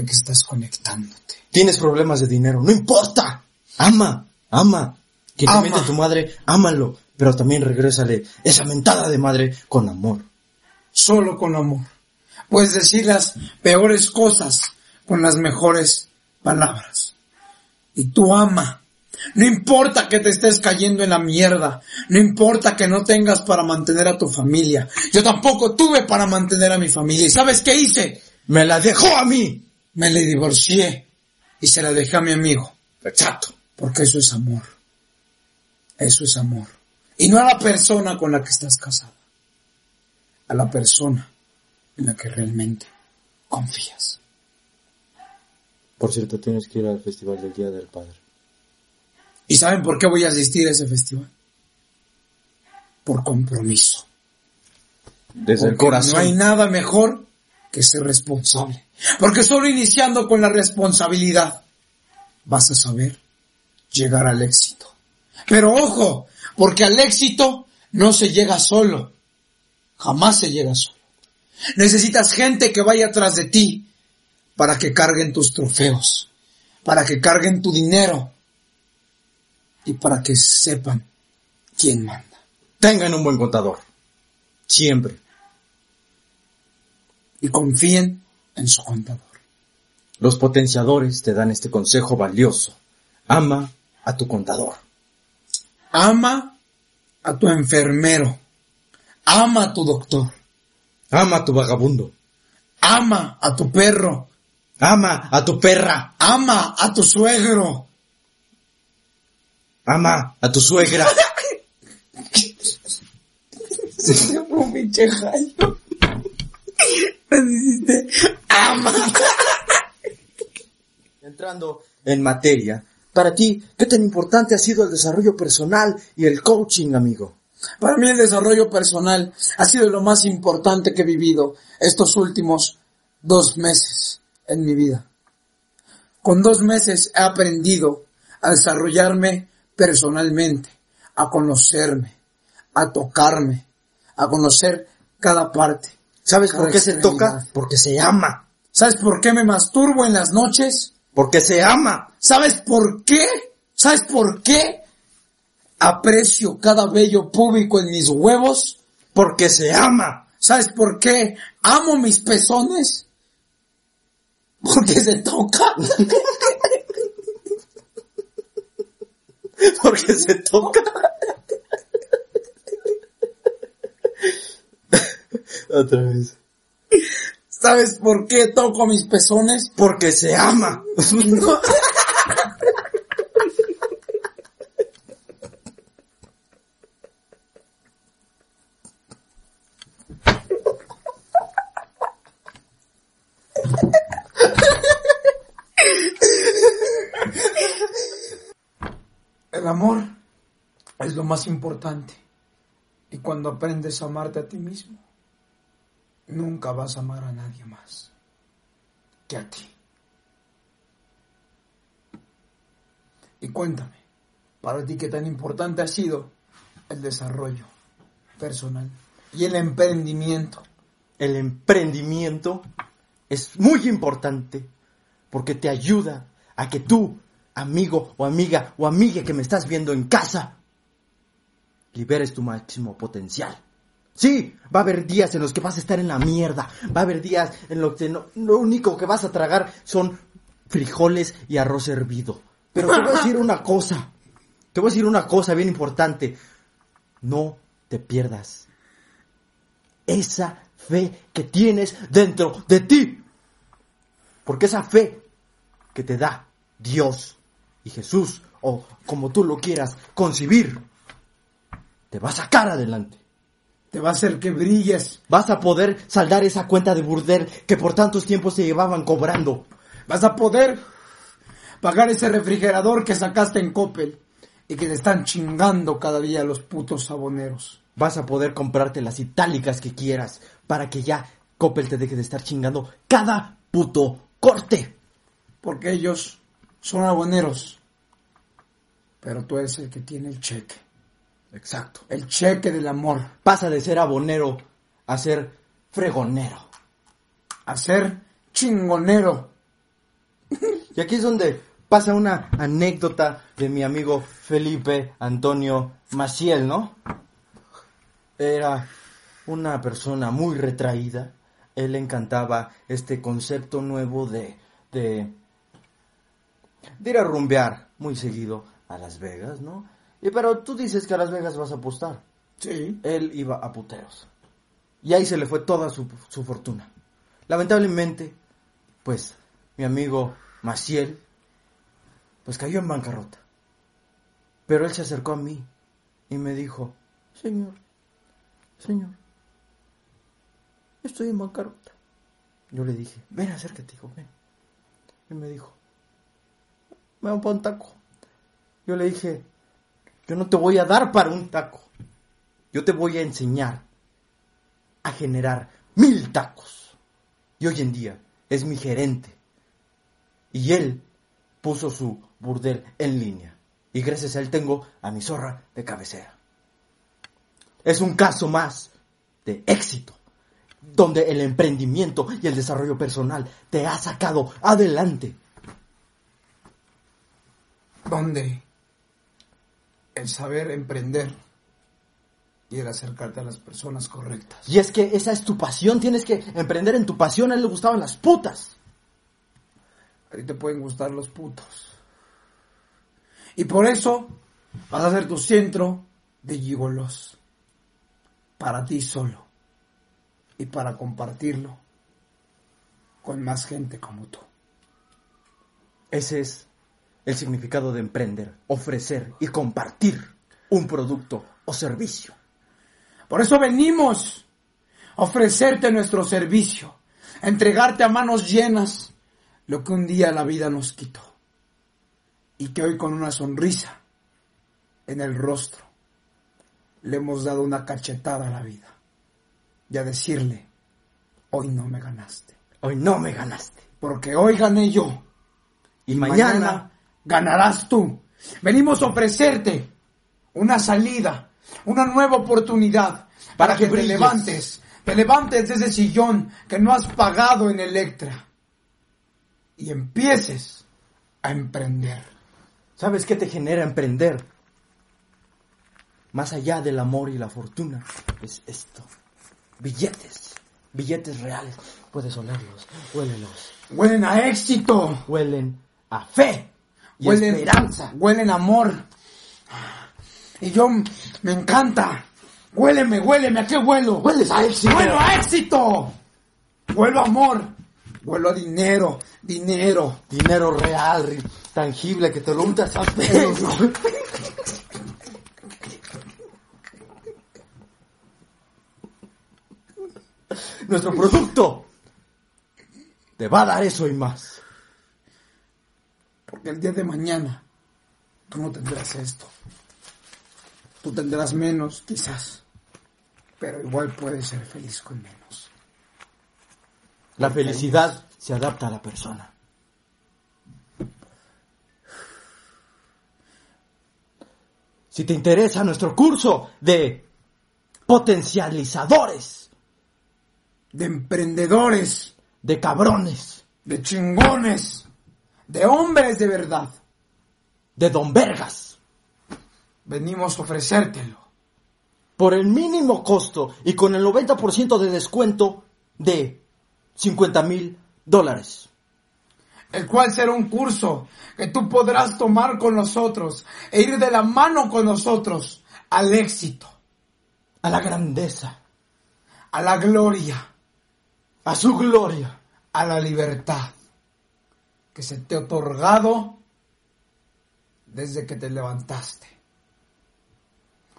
de que estás conectándote. Tienes problemas de dinero, no importa. Ama, ama. Que te Ama. mete tu madre, ámalo. Pero también regrésale esa mentada de madre con amor. Solo con amor. Puedes decir las peores cosas con las mejores palabras. Y tú ama. No importa que te estés cayendo en la mierda. No importa que no tengas para mantener a tu familia. Yo tampoco tuve para mantener a mi familia. ¿Y sabes qué hice? Me la dejó a mí. Me le divorcié y se la dejé a mi amigo. Exacto. Porque eso es amor. Eso es amor. Y no a la persona con la que estás casada. A la persona en la que realmente confías. Por cierto, tienes que ir al Festival del Día del Padre. ¿Y saben por qué voy a asistir a ese festival? Por compromiso. Desde el corazón. No hay nada mejor que ser responsable. Porque solo iniciando con la responsabilidad vas a saber llegar al éxito. Pero ojo, porque al éxito no se llega solo. Jamás se llega solo. Necesitas gente que vaya atrás de ti para que carguen tus trofeos, para que carguen tu dinero y para que sepan quién manda. Tengan un buen contador. Siempre. Y confíen en su contador. Los potenciadores te dan este consejo valioso. Ama a tu contador. Ama a tu enfermero. Ama a tu doctor. Ama a tu vagabundo. Ama a tu perro. Ama a tu perra. Ama a tu suegro. Ama a tu suegra. *laughs* Se un pinche Entrando en materia, para ti, ¿qué tan importante ha sido el desarrollo personal y el coaching, amigo? Para mí el desarrollo personal ha sido lo más importante que he vivido estos últimos dos meses en mi vida. Con dos meses he aprendido a desarrollarme personalmente, a conocerme, a tocarme, a conocer cada parte. ¿Sabes por qué se toca? Porque se ama. ¿Sabes por qué me masturbo en las noches? Porque se ama. ¿Sabes por qué? ¿Sabes por qué Aprecio cada vello público en mis huevos. Porque se ama. ¿Sabes por qué? Amo mis pezones. Porque se toca. *laughs* Porque se toca. *laughs* Otra vez. ¿Sabes por qué toco mis pezones? Porque se ama. El amor es lo más importante. Y cuando aprendes a amarte a ti mismo, nunca vas a amar a nadie más que a ti. Y cuéntame, para ti qué tan importante ha sido el desarrollo personal y el emprendimiento. El emprendimiento es muy importante porque te ayuda a que tú, amigo o amiga o amiga que me estás viendo en casa, liberes tu máximo potencial. Sí, va a haber días en los que vas a estar en la mierda. Va a haber días en los que no- lo único que vas a tragar son frijoles y arroz hervido. Pero te voy a decir una cosa. Te voy a decir una cosa bien importante. No te pierdas esa fe que tienes dentro de ti. Porque esa fe que te da Dios y Jesús, o como tú lo quieras concebir, te va a sacar adelante. Te va a hacer que brilles. Vas a poder saldar esa cuenta de burdel que por tantos tiempos se llevaban cobrando. Vas a poder pagar ese refrigerador que sacaste en Coppel y que te están chingando cada día los putos saboneros. Vas a poder comprarte las itálicas que quieras para que ya Coppel te deje de estar chingando cada puto corte. Porque ellos son aboneros. Pero tú eres el que tiene el cheque. Exacto. El cheque del amor. Pasa de ser abonero a ser fregonero. A ser chingonero. *laughs* Y aquí es donde pasa una anécdota de mi amigo Felipe Antonio Maciel, ¿no? Era una persona muy retraída. Él encantaba este concepto nuevo de, de, de ir a rumbear muy seguido a Las Vegas, ¿no? Y pero tú dices que a Las Vegas vas a apostar. Sí. Él iba a puteros. Y ahí se le fue toda su, su fortuna. Lamentablemente, pues, mi amigo Maciel, pues cayó en bancarrota. Pero él se acercó a mí y me dijo, Señor, Señor, estoy en bancarrota. Yo le dije, ven, acércate, hijo, ven. Y me dijo, me da un taco. Yo le dije, yo no te voy a dar para un taco. Yo te voy a enseñar a generar mil tacos. Y hoy en día es mi gerente. Y él puso su burdel en línea. Y gracias a él tengo a mi zorra de cabecera. Es un caso más de éxito, donde el emprendimiento y el desarrollo personal te ha sacado adelante. Donde el saber emprender y el acercarte a las personas correctas. Y es que esa es tu pasión, tienes que emprender en tu pasión. A él le gustaban las putas. A ti te pueden gustar los putos. Y por eso vas a ser tu centro de gigolos. Para ti solo. Y para compartirlo con más gente como tú. Ese es el significado de emprender, ofrecer y compartir un producto o servicio. Por eso venimos a ofrecerte nuestro servicio, a entregarte a manos llenas lo que un día la vida nos quitó. Y que hoy con una sonrisa en el rostro le hemos dado una cachetada a la vida. Y a decirle, hoy no me ganaste. Hoy no me ganaste. Porque hoy gané yo. Y, Y mañana, mañana ganarás tú. Venimos a ofrecerte una salida, una nueva oportunidad para, Para que, que te levantes, te levantes de ese sillón que no has pagado en Electra y empieces a emprender. ¿sabes qué te genera emprender? más allá del amor y la fortuna, es esto. Billetes, billetes reales. Puedes olerlos, huélelos. Huelen a éxito. Huelen a fe y Huelen, esperanza. huelen amor. Y yo me encanta. Huéleme, huéleme, ¿a qué huelo? Hueles a éxito. ¡Huelo a éxito! Huelo a amor. Huelo a dinero, dinero. Dinero real, tangible, que te lo untas a *laughs* pelos. Nuestro producto te va a dar eso y más. El día de mañana tú no tendrás esto. Tú tendrás menos, quizás. Pero igual puedes ser feliz con menos. La felicidad se adapta a la persona. Si te interesa nuestro curso de potencializadores De emprendedores, de cabrones, de chingones, de hombres de verdad. de don vergas, Venimos a ofrecértelo. por el mínimo costo y con el 90% de descuento de 50 mil dólares. el cual será un curso que tú podrás tomar con nosotros e ir de la mano con nosotros al éxito, A la grandeza, a la gloria, a su gloria. a la libertad que se te ha otorgado desde que te levantaste.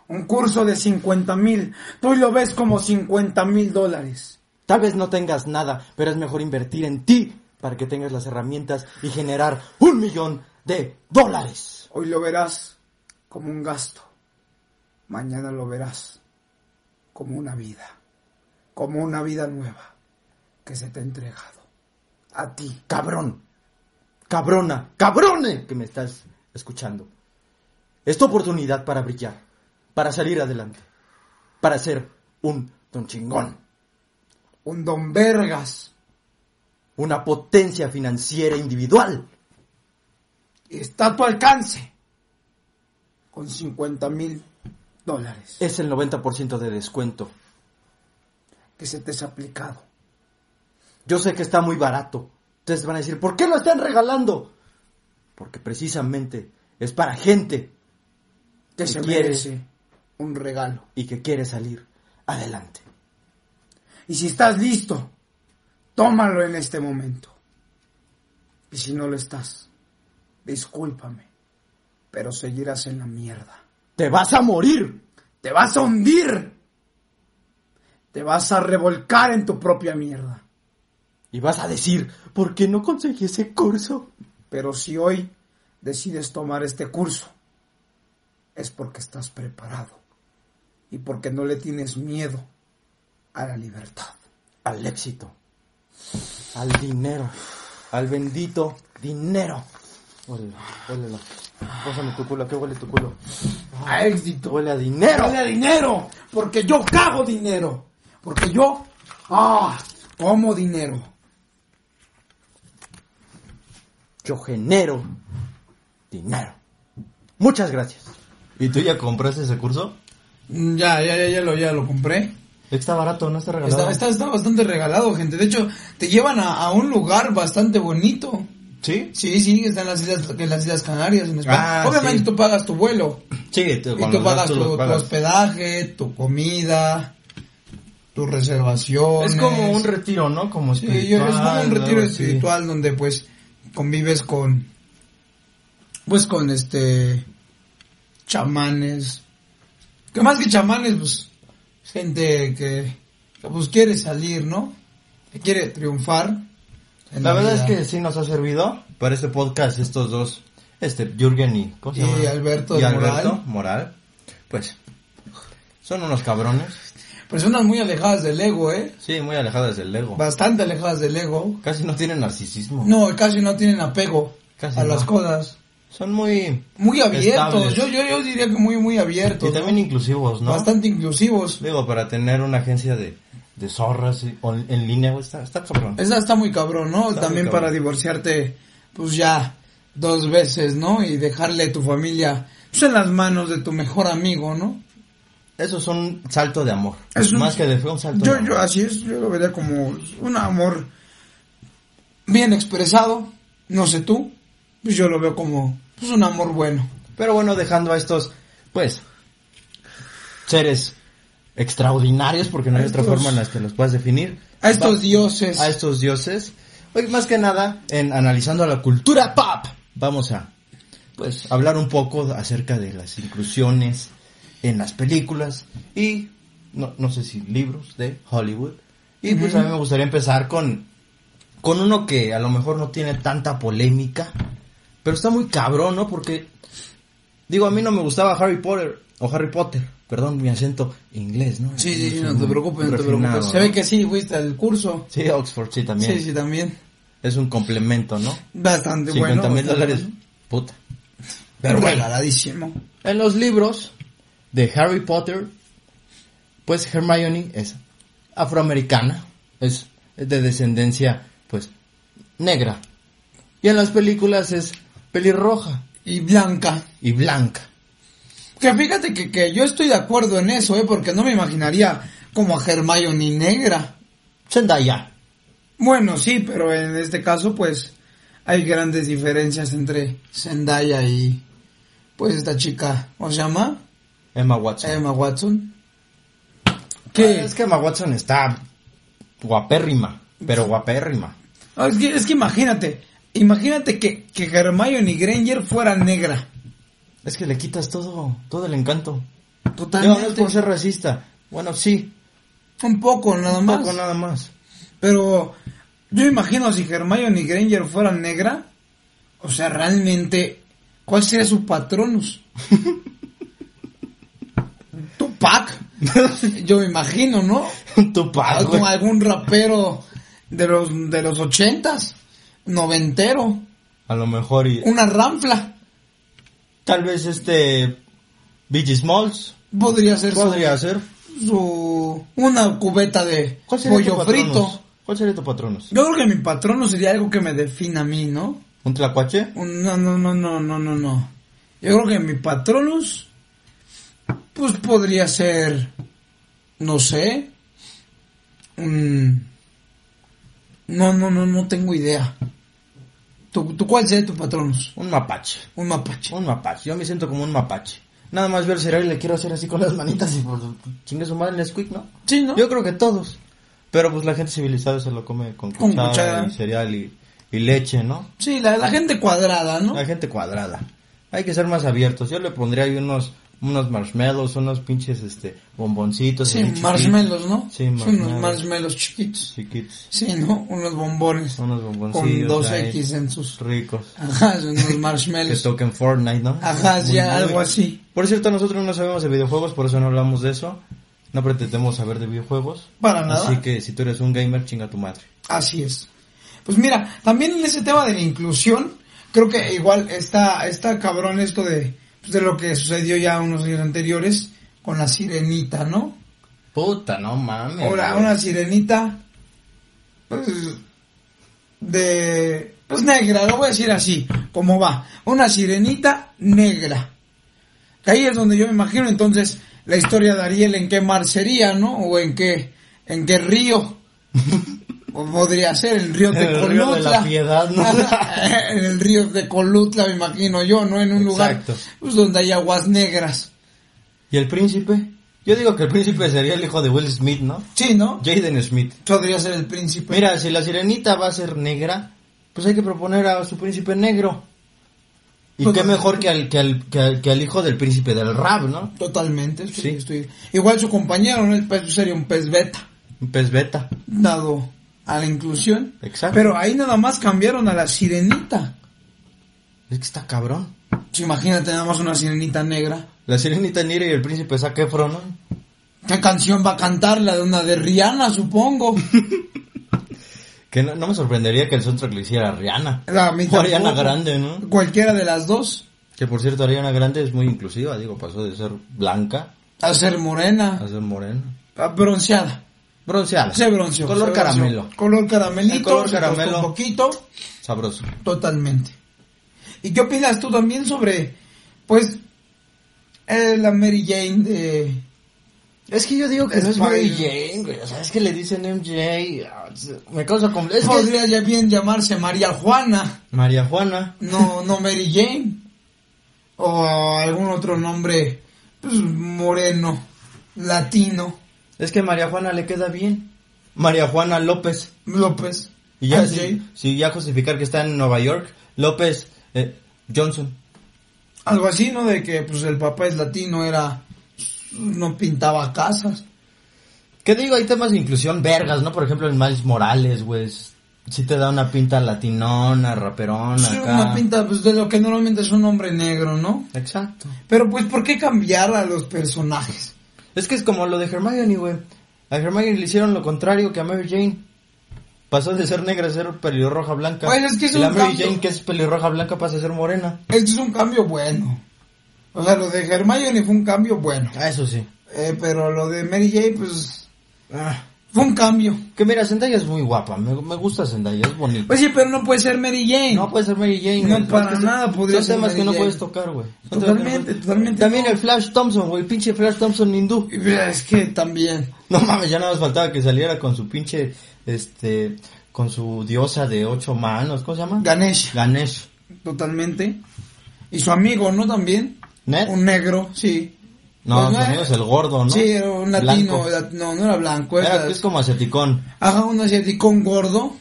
Un curso de 50 mil, tú lo ves como 50 mil dólares. Tal vez no tengas nada, pero es mejor invertir en ti para que tengas las herramientas y generar un millón de dólares. Hoy lo verás como un gasto. Mañana lo verás como una vida. Como una vida nueva que se te ha entregado. A ti. Cabrón, cabrona, cabrone que me estás escuchando. Es tu oportunidad para brillar, para salir adelante, para ser un don chingón, Un don vergas. una potencia financiera individual. Está a tu alcance. Con 50 mil dólares Es el 90% de descuento. que se te es aplicado. Yo sé que está muy barato. Ustedes van a decir, ¿por qué lo están regalando? Porque precisamente es para gente Que ¿Y se quieres? merece un regalo. y que quiere salir adelante. Y si estás listo, tómalo en este momento. Y si no lo estás, discúlpame, pero seguirás en la mierda. ¡Te vas a morir! Te vas a hundir. Te vas a revolcar en tu propia mierda. Y vas a decir, ¿por qué no conseguí ese curso? Pero si hoy decides tomar este curso, es porque estás preparado y porque no le tienes miedo a la libertad. Al éxito, al dinero, al bendito dinero. Huélelo, huélelo. Pásame tu culo, ¿a qué huele tu culo? A éxito. Huele a dinero. Huele a dinero, porque yo cago dinero, porque yo, ah, como dinero. Yo genero dinero. Muchas gracias. ¿Y tú ya compraste ese curso? Mm, Ya, ya, ya, ya lo, ya lo compré. Está barato, no está regalado. Está, está, está bastante regalado, gente. De hecho, te llevan a, a un lugar bastante bonito. ¿Sí? Sí, sí, está en las islas, en las islas Canarias, en España. Ah, Obviamente sí. tú pagas tu vuelo. Sí, tú, Y tú pagas tú tu, los tu pagas. hospedaje, tu comida, tu reservación. Es como un retiro, ¿no? Como Sí, yo- es como un espiritual, retiro espiritual donde pues convives con, pues con este, chamanes. Que más que chamanes, pues, gente que, que, pues quiere salir, ¿no? Que quiere triunfar. La verdad es que sí nos ha servido para este podcast estos dos, este, Jürgen y, ¿cómo se Y? Alberto y Alberto Moral. Moral. Pues, son unos cabrones. Personas muy alejadas del ego, ¿eh? Sí, muy alejadas del ego. Bastante alejadas del ego. Casi no tienen narcisismo. No, casi no tienen apego Casi a no. las cosas. Son muy... Muy abiertos. Yo, yo, yo diría que muy, muy abiertos. Y también ¿no? inclusivos, ¿no? Bastante inclusivos. Digo, para tener una agencia de, de zorras en línea, está, está cabrón. Esa está muy cabrón, ¿no? Está También cabrón. para divorciarte, pues ya dos veces, ¿no? Y dejarle tu familia pues, en las manos de tu mejor amigo, ¿no? Eso es un salto de amor. Es un- Más que de fe, un salto Yo, de amor. yo así es, yo lo vería como un amor bien expresado, no sé tú, pues yo lo veo como pues, un amor bueno. Pero bueno, dejando a estos, pues, seres extraordinarios, porque no hay otra Estos- forma en la que los puedas definir. A estos Va- dioses. A estos dioses. Hoy, más que nada, en analizando la cultura pop, vamos a, pues, hablar un poco acerca de las inclusiones en las películas y, no, no sé si libros de Hollywood. Y pues a mí me gustaría empezar con, con uno que a lo mejor no tiene tanta polémica, pero está muy cabrón, ¿no? Porque, digo, a mí no me gustaba Harry Potter, o Harry Potter, perdón, mi acento inglés, ¿no? Sí, sí, no te preocupes, no te preocupes. Se ve que sí, fuiste al curso. Sí, Oxford, sí, también. Sí, sí, también. Es un complemento, ¿no? Bastante 50 bueno. mil bastante dólares, puta. Pero bueno. En los libros de Harry Potter, pues Hermione es afroamericana, es de descendencia, pues, negra. Y en las películas es pelirroja Y blanca. y blanca. Que fíjate que, que yo estoy de acuerdo en eso, ¿eh? Porque no me imaginaría como a Hermione negra. Zendaya. Bueno, sí, pero en este caso, pues, hay grandes diferencias entre Zendaya y, pues, esta chica, ¿cómo se llama? Emma Watson. Emma Watson. ¿Qué? Es que Emma Watson está guapérrima, pero guapérrima. No, es, que, es que imagínate, imagínate que, que Hermione Granger fuera negra. Es que le quitas todo, todo el encanto. Totalmente. no es por ser racista. Bueno, sí, Un poco, nada un más. poco nada más. Pero yo imagino si Hermione Granger fuera negra, o sea, realmente, ¿cuál sería su patronus? *laughs* Tupac. Yo me imagino, ¿no? Tupac, Algún, rapero de los de los ochentas, noventero, A lo mejor y... una ranfla. Tal vez este... Biggie Smalls. Podría ser su- Podría ser. su una cubeta de ¿Cuál sería pollo frito. ¿Cuál sería tu patronus? Yo creo que mi patrono sería algo que me defina a mí, ¿no? ¿Un tlacuache? Un- No, no, no, no, no, no, no. Yo creo que mi patronus, pues podría ser, no sé, un... No, no, no, no tengo idea. ¿Tú, tú cuál sería tu patronus? Un mapache. Un mapache. Un mapache. Yo me siento como un mapache. Nada más veo el cereal y le quiero hacer así con las manitas y pues chingue su madre el Nesquik, ¿no? Sí, ¿no? Yo creo que todos. Pero pues la gente civilizada se lo come con Con cuchara, cuchara. y cereal y, y leche, ¿no? Sí, la, la gente cuadrada, ¿no? La gente cuadrada. Hay que ser más abiertos. Yo le pondría ahí unos unos marshmallows, unos pinches este bomboncitos. Sí, chiquitos, marshmallows, ¿no? Sí, Son unos marshmallows. marshmallows chiquitos. Chiquitos. Sí, ¿no? Unos bombones. Unos Con bomboncillos. dos X en sus... Ricos. Ajá, unos *laughs* *laughs* Que marshmallows. toquen Fortnite, ¿no? Ajá, Muy, sí, muy- algo así. Por cierto, nosotros no sabemos de videojuegos, por eso no hablamos de eso. No pretendemos saber de videojuegos. Para nada. Así que si tú eres un gamer, chinga tu madre. Así es. Pues mira, también en ese tema de la inclusión, creo que igual está, está cabrón esto de, de lo que sucedió ya unos años anteriores con la sirenita, ¿no? Puta, no mames. Ahora, una sirenita, pues, de, pues negra, lo voy a decir así, como va. Una sirenita negra. Que ahí es donde yo me imagino entonces la historia de Ariel en qué mar sería, ¿no? O en qué, en qué río. *laughs* O podría ser el río de En el río de Colutla. la Piedad, ¿no? *laughs* en el río de Colutla, me imagino yo, ¿no? En un lugar pues, donde hay aguas negras. ¿Y el príncipe? Yo digo que el príncipe sería el hijo de Will Smith, ¿no? Sí, ¿no? Jaden Smith. Podría ser el príncipe. Mira, si la sirenita va a ser negra, pues hay que proponer a su príncipe negro. Y Pues qué mejor que al, que, al, que, al, que al hijo del príncipe del rap, ¿no? Totalmente, estoy, Sí. estoy- Igual su compañero, ¿no? El pez sería un pez beta, Un pez beta. dado a la inclusión. Exacto. Pero ahí nada más cambiaron a la sirenita. Es que está cabrón. Pues imagínate nada más una sirenita negra. La sirenita negra y el príncipe Zac Efron, ¿no? ¿Qué canción va a cantar? La de una de Rihanna, supongo. *laughs* Que no, no me sorprendería que el soundtrack lo hiciera Rihanna. A mí O Ariana. Grande, ¿no? Cualquiera de las dos. Que por cierto, Ariana Grande es muy inclusiva, digo, pasó de ser blanca A ser morena, a ser morena. a bronceada. Se bronceó. Color se bronceó. caramelo. Color caramelito. El color caramelo. Un poquito. Sabroso. Totalmente. ¿Y qué opinas tú también sobre, pues, eh, la Mary Jane de, Es que yo digo que no es Mary Jane, güey. O sea, es que le dicen MJ. ah, Me causa compl- Es que Podría ya bien llamarse María Juana, María Juana. no, no Mary Jane. O algún otro nombre, pues, moreno, latino, Es que María Juana le queda bien. María Juana López. López. Y ya, si, si ya justificar que está en Nueva York, López eh, Johnson. Algo así, ¿no? De que pues el papá es latino, era... No pintaba casas. ¿Qué digo? Hay temas de inclusión vergas, ¿no? Por ejemplo, el Miles Morales, güey. Sí te da una pinta latinona, raperona, Sí, acá. una pinta pues, de lo que normalmente es un hombre negro, ¿no? Exacto. Pero pues, ¿por qué cambiar a los personajes? Es que es como lo de Hermione, güey. A Hermione le hicieron lo contrario que a Mary Jane. Pasó de ser negra a ser pelirroja blanca. Pues es que es y la un Mary cambio. Jane, que es pelirroja blanca, pasa a ser morena. Este es un cambio bueno. O sea, lo de Hermione fue un cambio bueno. Ah, eso sí. Eh, pero lo de Mary Jane, pues, Ah. Fue un cambio. Que mira, Zendaya es muy guapa. Me, me gusta Zendaya, es bonita. Pues sí, pero no puede ser Mary Jane. No puede ser Mary Jane. No, güey. para Es que nada podría Son temas Mary que no Jane. puedes tocar, güey. Totalmente, no- totalmente También no. el Flash Thompson, güey. Pinche Flash Thompson hindú. Es que también. No mames, ya nada más faltaba que saliera con su pinche, este, con su diosa de ocho manos. ¿Cómo se llama? Ganesh, Ganesh. totalmente. Y su amigo, ¿no? También. ¿Ned? Un negro, sí. No, Pues, amigo es el gordo, ¿no? Sí, era un latino. No, no era blanco. Era- Era, es como aceticón. Ajá, un asiático gordo.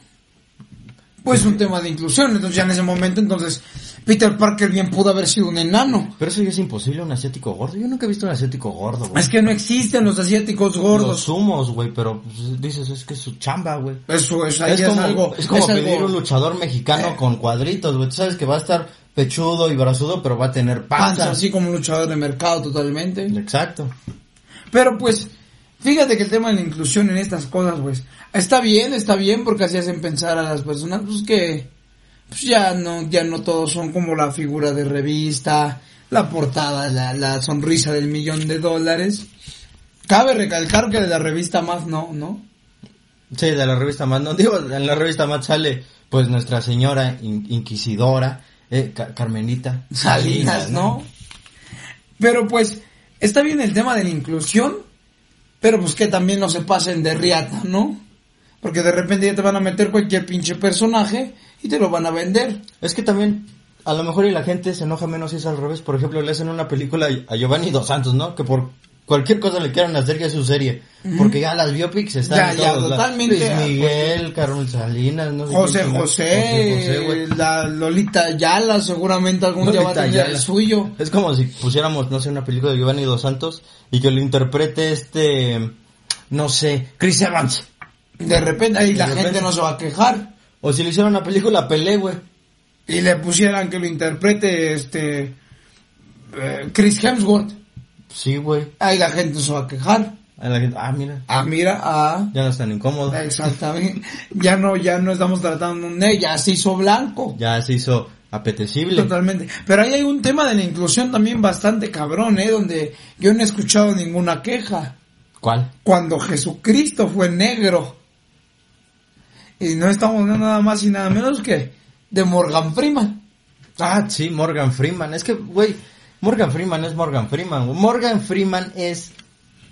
Pues un tema de inclusión. Entonces ya en ese momento, entonces, Peter Parker bien pudo haber sido un enano. Pero eso ya es imposible, un asiático gordo. Yo nunca he visto un asiático gordo, güey. Es que no existen los asiáticos Los gordos. sumos, güey, pero pues, dices, es que es su chamba, güey. Eso, eso ahí Es es, como, algo. es como es pedir algo- un luchador mexicano Eh. con cuadritos, güey. Tú sabes que va a estar pechudo y brazudo, pero va a tener panza. panza, así como un luchador de mercado totalmente. Exacto. Pero pues, fíjate que el tema de la inclusión en estas cosas, pues, está bien, está bien, porque así hacen pensar a las personas, pues que, pues ya no, ya no todos son como la figura de revista, la portada, la, la sonrisa del millón de dólares. Cabe recalcar que de la revista más no, ¿no? Sí, de la revista más. No digo, en la revista más sale, pues, nuestra señora in- inquisidora, eh, Ca- Carmenita *laughs* Salinas, ¿no? Pero pues, está bien el tema de la inclusión, pero pues que también no se pasen de riata, ¿no? Porque de repente ya te van a meter cualquier pinche personaje y te lo van a vender. Es que también, a lo mejor y la gente se enoja menos si es al revés. Por ejemplo, le hacen una película a Giovanni Dos Santos, ¿no? Que por cualquier cosa le quieran hacer ya es su serie. Porque ya las biopics están Ya, todos totalmente, Luis Miguel, Carmen Salinas, no sé José quién José. José José, güey. la Lolita Ayala seguramente algún día va a Lolita tener Ayala. el suyo. Es como si pusiéramos, no sé, una película de Giovanni Dos Santos y que lo interprete este, no sé, Chris Evans. De repente ahí la repente. gente no se va a quejar. O si le hicieran una película Pelé, güey. Y le pusieran que lo interprete este eh, Chris Hemsworth. Sí, güey. Ahí la gente se va a quejar. A la gente, ah, mira, Ah, mira, ah. ya no es tan incómodo. Exactamente. Ya no, ya no estamos tratando un ne, ya se hizo blanco. Ya se hizo apetecible. Totalmente. Pero ahí hay un tema de la inclusión también bastante cabrón, ¿eh? Donde yo no he escuchado ninguna queja. ¿Cuál? Cuando Jesucristo fue negro. Y no estamos hablando nada más y nada menos que de Morgan Freeman. Ah, sí, Morgan Freeman. Es que, güey, Morgan Freeman es Morgan Freeman. Morgan Freeman es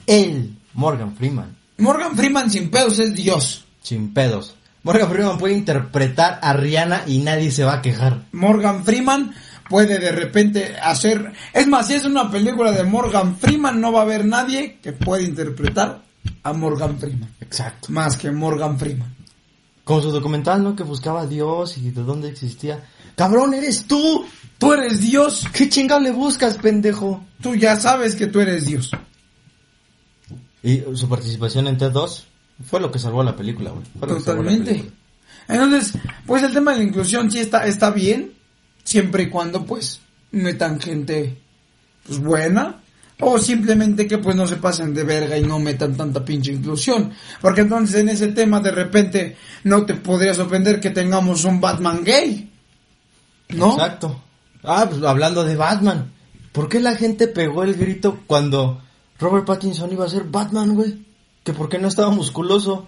él, Morgan Freeman. Morgan Freeman sin pedos es Dios. Sin pedos. Morgan Freeman puede interpretar a Rihanna y nadie se va a quejar. Morgan Freeman puede de repente hacer... Es más, si es una película de Morgan Freeman, no va a haber nadie que pueda interpretar a Morgan Freeman. Exacto. Más que Morgan Freeman. Como su documental, ¿no? Que buscaba a Dios y de dónde existía. ¡Cabrón, eres tú! Tú eres Dios. ¿Qué chingado le buscas, pendejo? Tú ya sabes que tú eres Dios. Y su participación en T2 fue lo que salvó la película, güey. Fue lo que salvó la Totalmente. película. Entonces, pues el tema de la inclusión sí está, está bien, siempre y cuando pues metan gente pues buena, o simplemente que pues no se pasen de verga y no metan tanta pinche inclusión. Porque entonces en ese tema de repente no te podría sorprender que tengamos un Batman gay. ¿No? Exacto. Ah, pues hablando de Batman. ¿Por qué la gente pegó el grito cuando Robert Pattinson iba a ser Batman, güey? Que por qué no estaba musculoso.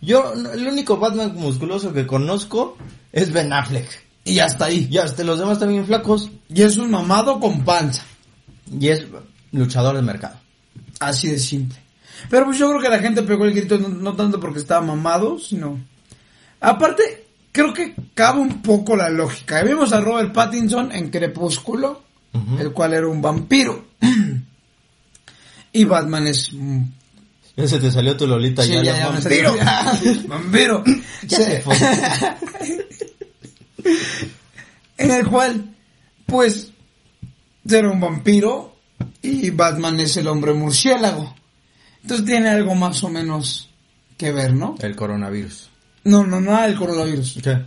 Yo, el único Batman musculoso que conozco es Ben Affleck. Y hasta ahí. Y hasta los demás también flacos. Y es un mamado con panza. Y es luchador de mercado. Así de simple. Pero pues yo creo que la gente pegó el grito no, no tanto porque estaba mamado, sino... Aparte, creo que cabe un poco la lógica. Vimos a Robert Pattinson en Crepúsculo, el cual era un vampiro. *clears throat* y Batman es Ya se te salió tu Lolita Sí, ya. ya, *laughs* vampiro. Vampiro. *laughs* Ya Sí. se fue. *laughs* en el cual, pues, era un vampiro y Batman es el hombre murciélago. Entonces tiene algo más o menos que ver, ¿no? El coronavirus. No, no, no el coronavirus. ¿Qué?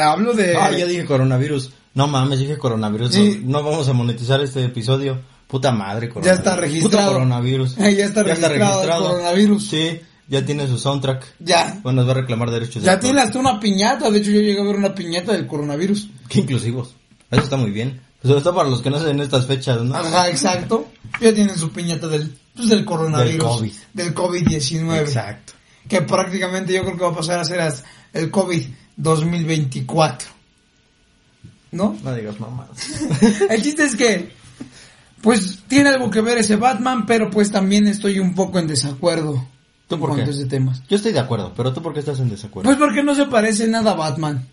Hablo de... Ah, ya dije coronavirus. No mames, dije coronavirus. Sí. No, no vamos a monetizar este episodio. Puta madre, Ya coronavirus. está registrado. Puta coronavirus. *laughs* Ya está registrado el coronavirus. Sí, ya tiene su soundtrack. Ya. Bueno, nos va a reclamar derechos de Ya autor. tiene hasta una piñata. De hecho, yo llegué a ver una piñata del coronavirus. Qué inclusivos. Eso está muy bien. Sobre todo para los que no se en estas fechas, ¿no? Ajá, exacto. Ya tienen su piñata del, pues, del coronavirus. Del COVID. Del COVID-19. Exacto. Que prácticamente yo creo que va a pasar a ser el COVID 2024. ¿No? No digas mamá. *laughs* El chiste es que, pues, tiene algo que ver ese Batman, pero pues también estoy un poco en desacuerdo ¿Tú en por qué? a ese tema. Yo estoy de acuerdo, pero tú por qué estás en desacuerdo? Pues porque no se parece nada a Batman.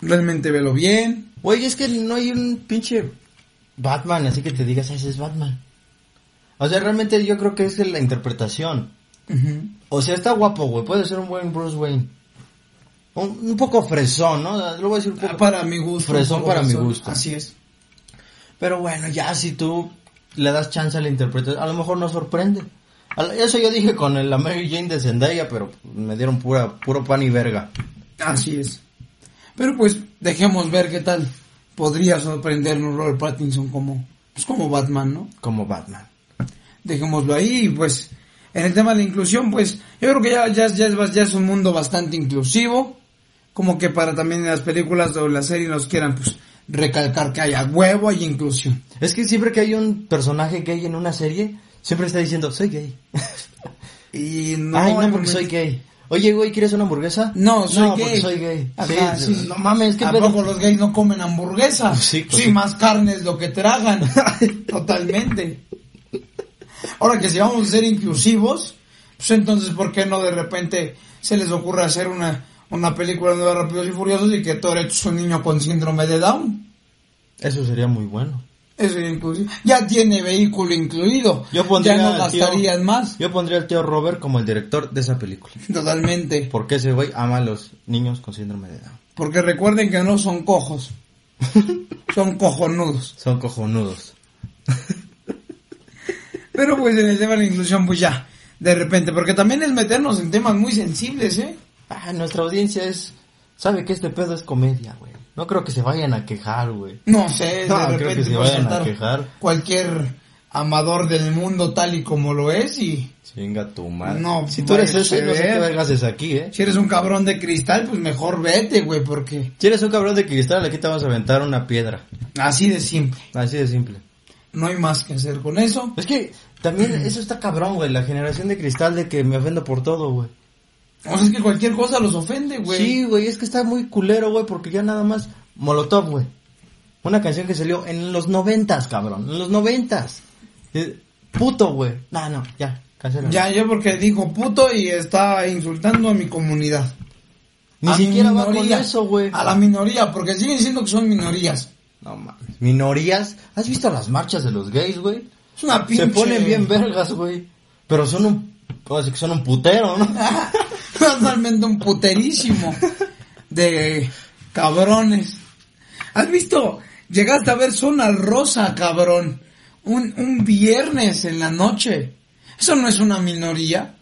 Realmente velo bien. Güey, es que no hay un pinche Batman, así que te digas, "Ah, ese es Batman. O sea, realmente yo creo que es la interpretación. O sea, está guapo, güey. Puede ser un buen Bruce Wayne. Un, un poco fresón, ¿no? Lo voy a decir un poco. Ah, Para mi gusto. Fresón para mi gusto. Así es. Pero bueno, ya si tú le das chance a la interpretación, a lo mejor nos sorprende. Eso yo dije con el- la Mary Jane de Zendaya, pero me dieron pura, puro pan y verga. Así es. Pero pues dejemos ver qué tal podría sorprendernos Robert Pattinson como, pues como Batman, ¿no? Como Batman. Dejémoslo ahí y pues en el tema de la inclusión, pues yo creo que ya, ya, ya, es, ya es un mundo bastante inclusivo, como que para también las películas o en las series nos quieran pues recalcar que haya huevo, hay inclusión. Es que siempre que hay un personaje gay en una serie, siempre está diciendo, soy gay. *laughs* Y no, Ay, no, porque soy gay. Oye, güey, ¿quieres una hamburguesa? No, soy porque gay. soy gay. Ajá, sí, sí. No mames, ¿qué ¿A pedo? poco los gays no comen hamburguesa? Sí, pues sí, sí. más carne es lo que tragan. *laughs* Totalmente. Ahora que si vamos a ser inclusivos, pues entonces, ¿por qué no de repente se les ocurre hacer una, una película de Rápidos y Furiosos y que Toretto es un niño con síndrome de Down? Eso sería muy bueno. Eso es inclusivo. Ya tiene vehículo incluido. Yo pondría ya no al tío- gastarían más. Yo pondría al tío Robert como el director de esa película. Totalmente. Porque ese güey ama a los niños con síndrome de Down. Porque recuerden que no son cojos. *laughs* son cojonudos. Son cojonudos. Pero pues en el tema de la inclusión, pues ya, de repente, porque también es meternos en temas muy sensibles, ¿eh? Ah, nuestra audiencia es... Sabe que este pedo es comedia, güey. No creo que se vayan a quejar, güey. No sé, No, de creo repente que se vayan a quejar. cualquier amador del mundo tal y como lo es y Chinga tu madre. No, si tú eres ese, a no sé qué vergas es aquí, ¿eh? si eres un cabrón de cristal, pues mejor vete, güey, porque Si eres un cabrón de cristal, aquí te vamos a aventar una piedra. así de simple. Así de simple. No hay más que hacer con eso. Es que también eso está cabrón, güey. La generación de cristal de que me ofendo por todo, güey. O sea, es que cualquier cosa los ofende, güey. Sí, güey, es que está muy culero, güey, porque ya nada más Molotov, güey. Una canción que salió en los noventas, cabrón. En los noventas. Eh, Puto, güey. No, no, ya, cancela. Ya, yo porque dijo puto y está insultando a mi comunidad. Ni A siquiera va con eso, güey. A la minoría, porque siguen diciendo que son minorías. No mames. Minorías. ¿Has visto las marchas de los gays, güey? Es una pinche... Se ponen bien vergas, güey. Pero son un... ¿Cómo decir que son un putero, no? *laughs* Totalmente un puterísimo de cabrones. ¿Has visto? Llegaste a ver Zona Rosa, cabrón. Un, un viernes en la noche. Eso no es una minoría.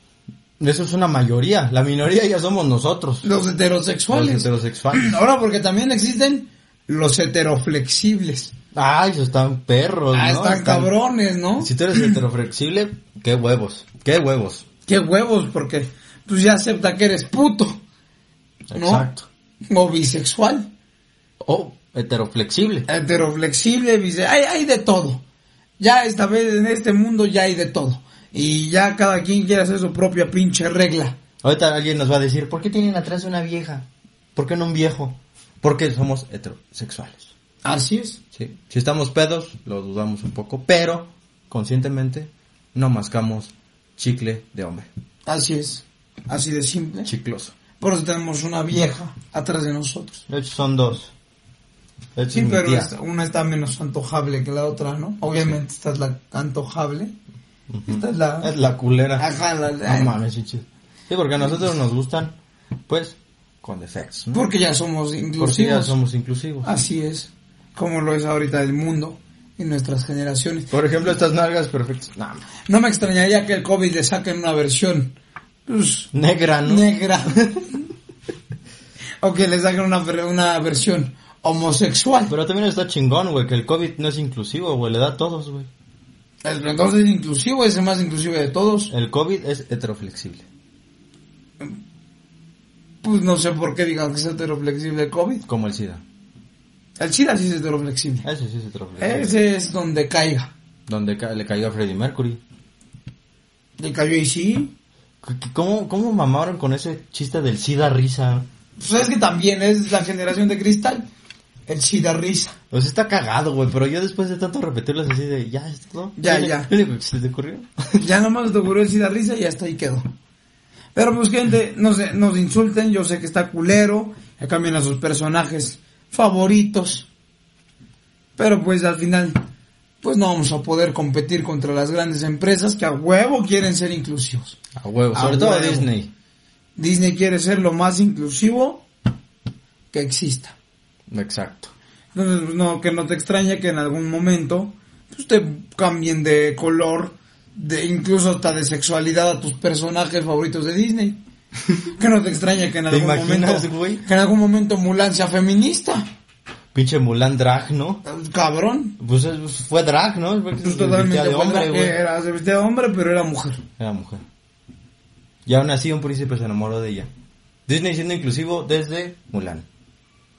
Eso es una mayoría. La minoría ya somos nosotros. Los heterosexuales. Los heterosexuales. *clears throat* Ahora, porque también existen los heteroflexibles. Ay, esos están perros, Ah, ¿no? están cabrones, ¿no? Si tú eres *clears throat* heteroflexible, qué huevos. Qué huevos. Qué huevos, porque pues ya acepta que eres puto. ¿No? Exacto. O bisexual. O heteroflexible. heteroflexible, dice, hay, hay de todo. Ya esta vez en este mundo ya hay de todo. Y ya cada quien quiere hacer su propia pinche regla. Ahorita alguien nos va a decir, ¿por qué tienen atrás una vieja? ¿Por qué no un viejo? Porque somos heterosexuales. Así es. Sí. Si estamos pedos, lo dudamos un poco, pero conscientemente no mascamos chicle de hombre. Así es. Así de simple. Chicloso. Por eso tenemos una vieja atrás de nosotros. De hecho son dos. De hecho Sí, pero esta- una está menos antojable que la otra, ¿no? Obviamente esta es la antojable. Esta es la... Es la culera. Ajá, la- No mames, sí, sí. Sí, porque a nosotros nos gustan, pues, con defectos, ¿no? Porque ya somos Porque inclusivos. ya somos inclusivos. Así es. Como lo es ahorita el mundo y nuestras generaciones. Por ejemplo, estas nalgas perfectas. No, No me extrañaría que el COVID le saquen una versión pues, negra, ¿no? negra. *laughs* o que le saquen una, una versión homosexual. Pero también está chingón, güey, que el COVID no es inclusivo, güey, le da a todos, güey. El entonces es inclusivo, es el más inclusivo de todos. El COVID es heteroflexible. Pues no sé por qué digan que es heteroflexible el COVID. Como el SIDA. El SIDA sí es heteroflexible. Ese sí es heteroflexible. Ese es donde caiga. Donde ca- le cayó a Freddie Mercury. Le cayó y sí. ¿Cómo, ¿Cómo mamaron con ese chiste del SIDA risa? Pues es que también es la generación de cristal. El SIDA risa. Pues está cagado, güey, pero yo después de tanto repetirlo así de, ya, es todo. Ya, ¿Qué- ya. *laughs* se te ocurrió? Ya nomás te ocurrió el SIDA risa y hasta ahí quedó. Pero pues gente, no sé, nos insulten, yo sé que está culero, que cambien a sus personajes favoritos. Pero pues al final, pues no vamos a poder competir contra las grandes empresas que a huevo quieren ser inclusivos. A huevo, A sobre todo huevo. Disney. Disney quiere ser lo más inclusivo que exista. Exacto. Entonces, pues, no, que no te extrañe que en algún momento pues, te cambien de color, de incluso hasta de sexualidad a tus personajes favoritos de Disney. Que no te extrañe que en ¿Te algún imaginas, momento güey? que en algún momento Mulan sea feminista. Pinche Mulan drag, ¿no? Cabrón. Pues es- fue drag, ¿no? Pues se totalmente de hombre, dra- güey. era, se vestía de hombre, pero era mujer. Era mujer. Y aún así un príncipe se enamoró de ella. Disney siendo inclusivo desde Mulan.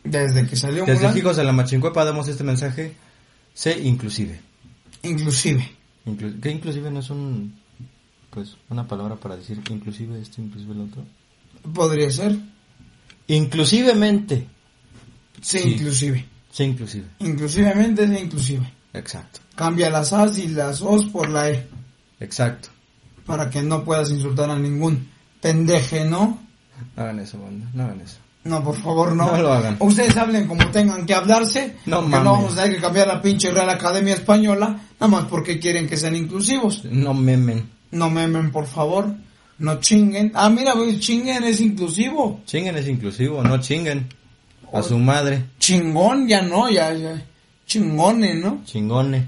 Desde que salió Desde Mulan, Hijos de la Machincuepa damos este mensaje. Sé inclusive. inclusive. Inclu- ¿Qué inclusive no es un... Pues una palabra para decir inclusive esto, inclusive lo otro? Podría ser. Inclusivemente. Sí, Sí. inclusive. Sé inclusive. Inclusivemente es inclusive. Exacto. Cambia las As y las Os por la E. Exacto. Para que no puedas insultar a ningún pendeje, ¿no? No hagan eso, banda. No hagan eso. No, por favor, no. No lo hagan. Ustedes hablen como tengan que hablarse. No mames. no vamos a tener que cambiar la pinche Real Academia Española. Nada más porque quieren que sean inclusivos. No memen. No memen, por favor. No chinguen. Ah, mira, chinguen es inclusivo. Chinguen es inclusivo, no chinguen. A su madre. Chingón, ya no, ya, ya. Chingone, ¿no? Chingone.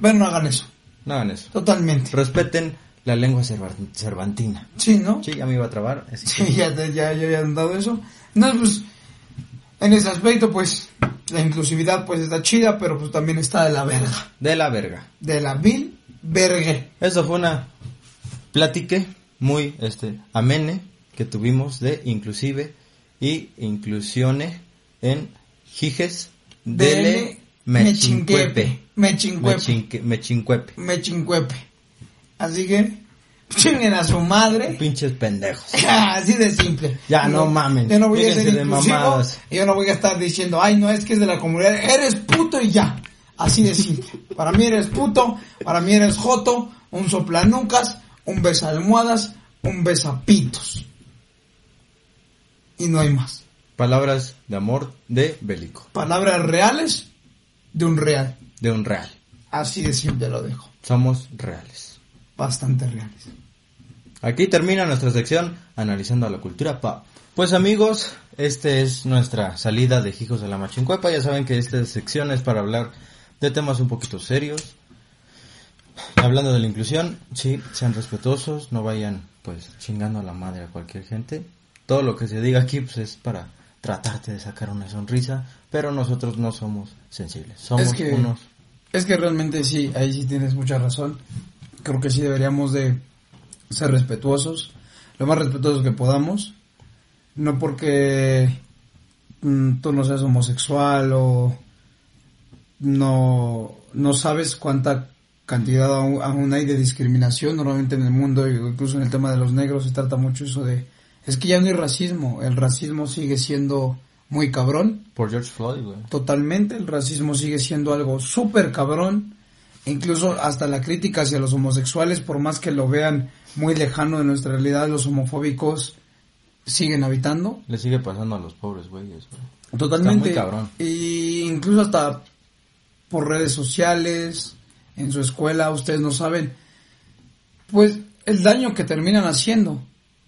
Pero no hagan eso. No hagan eso. Totalmente. Respeten la lengua cerva- cervantina. Sí, ¿no? Sí, ya me iba a trabar. así que- Sí, ya, te- ya, ya dado eso. No, pues, en ese aspecto, pues, la inclusividad, pues, está chida, pero pues también está de la verga. De la verga. De la vil vergue. Eso fue una plática muy este amene que tuvimos de inclusive y inclusione en Jijes Dele Dele mechincuepe. Mechincuepe. Mechincuepe. Mechincuepe. Así que, chinguen a su madre. Pinches pendejos. *laughs* Así de simple. Ya, no mamen. Yo no voy a ser inclusivo. Yo no voy a estar diciendo, ay, no, es que es de la comunidad. Eres puto y ya. Así de simple. *laughs* Para mí eres puto, para mí eres joto, un soplanucas, un besalmohadas, un besapitos. Y no hay más. Palabras de amor de Bélico. Palabras reales de un real. De un real. Así de simple lo dejo. Somos reales. Bastante reales. Aquí termina nuestra sección analizando a la cultura pop. Pues amigos, esta es nuestra salida de Hijos de la Machincuepa. Ya saben que esta sección es para hablar de temas un poquito serios. Hablando de la inclusión, sí, sean respetuosos, no vayan pues chingando a la madre a cualquier gente. Todo lo que se diga aquí pues es para tratarte de sacar una sonrisa, pero nosotros no somos sensibles. Somos Es que- unos Es que realmente sí, ahí sí tienes mucha razón. Creo que sí deberíamos de ser respetuosos, lo más respetuosos que podamos. No porque mm, tú no seas homosexual o no, no sabes cuánta cantidad aún, aún hay de discriminación normalmente en el mundo, incluso en el tema de los negros se trata mucho eso de... Es que ya no hay racismo, el racismo sigue siendo muy cabrón por George Floyd, güey. totalmente. El racismo sigue siendo algo súper cabrón. Incluso hasta la crítica hacia los homosexuales, por más que lo vean muy lejano de nuestra realidad, los homofóbicos siguen habitando. Le sigue pasando a los pobres güeyes, güey. Totalmente. Está muy cabrón. Y incluso hasta por redes sociales, en su escuela, ustedes no saben, pues el daño que terminan haciendo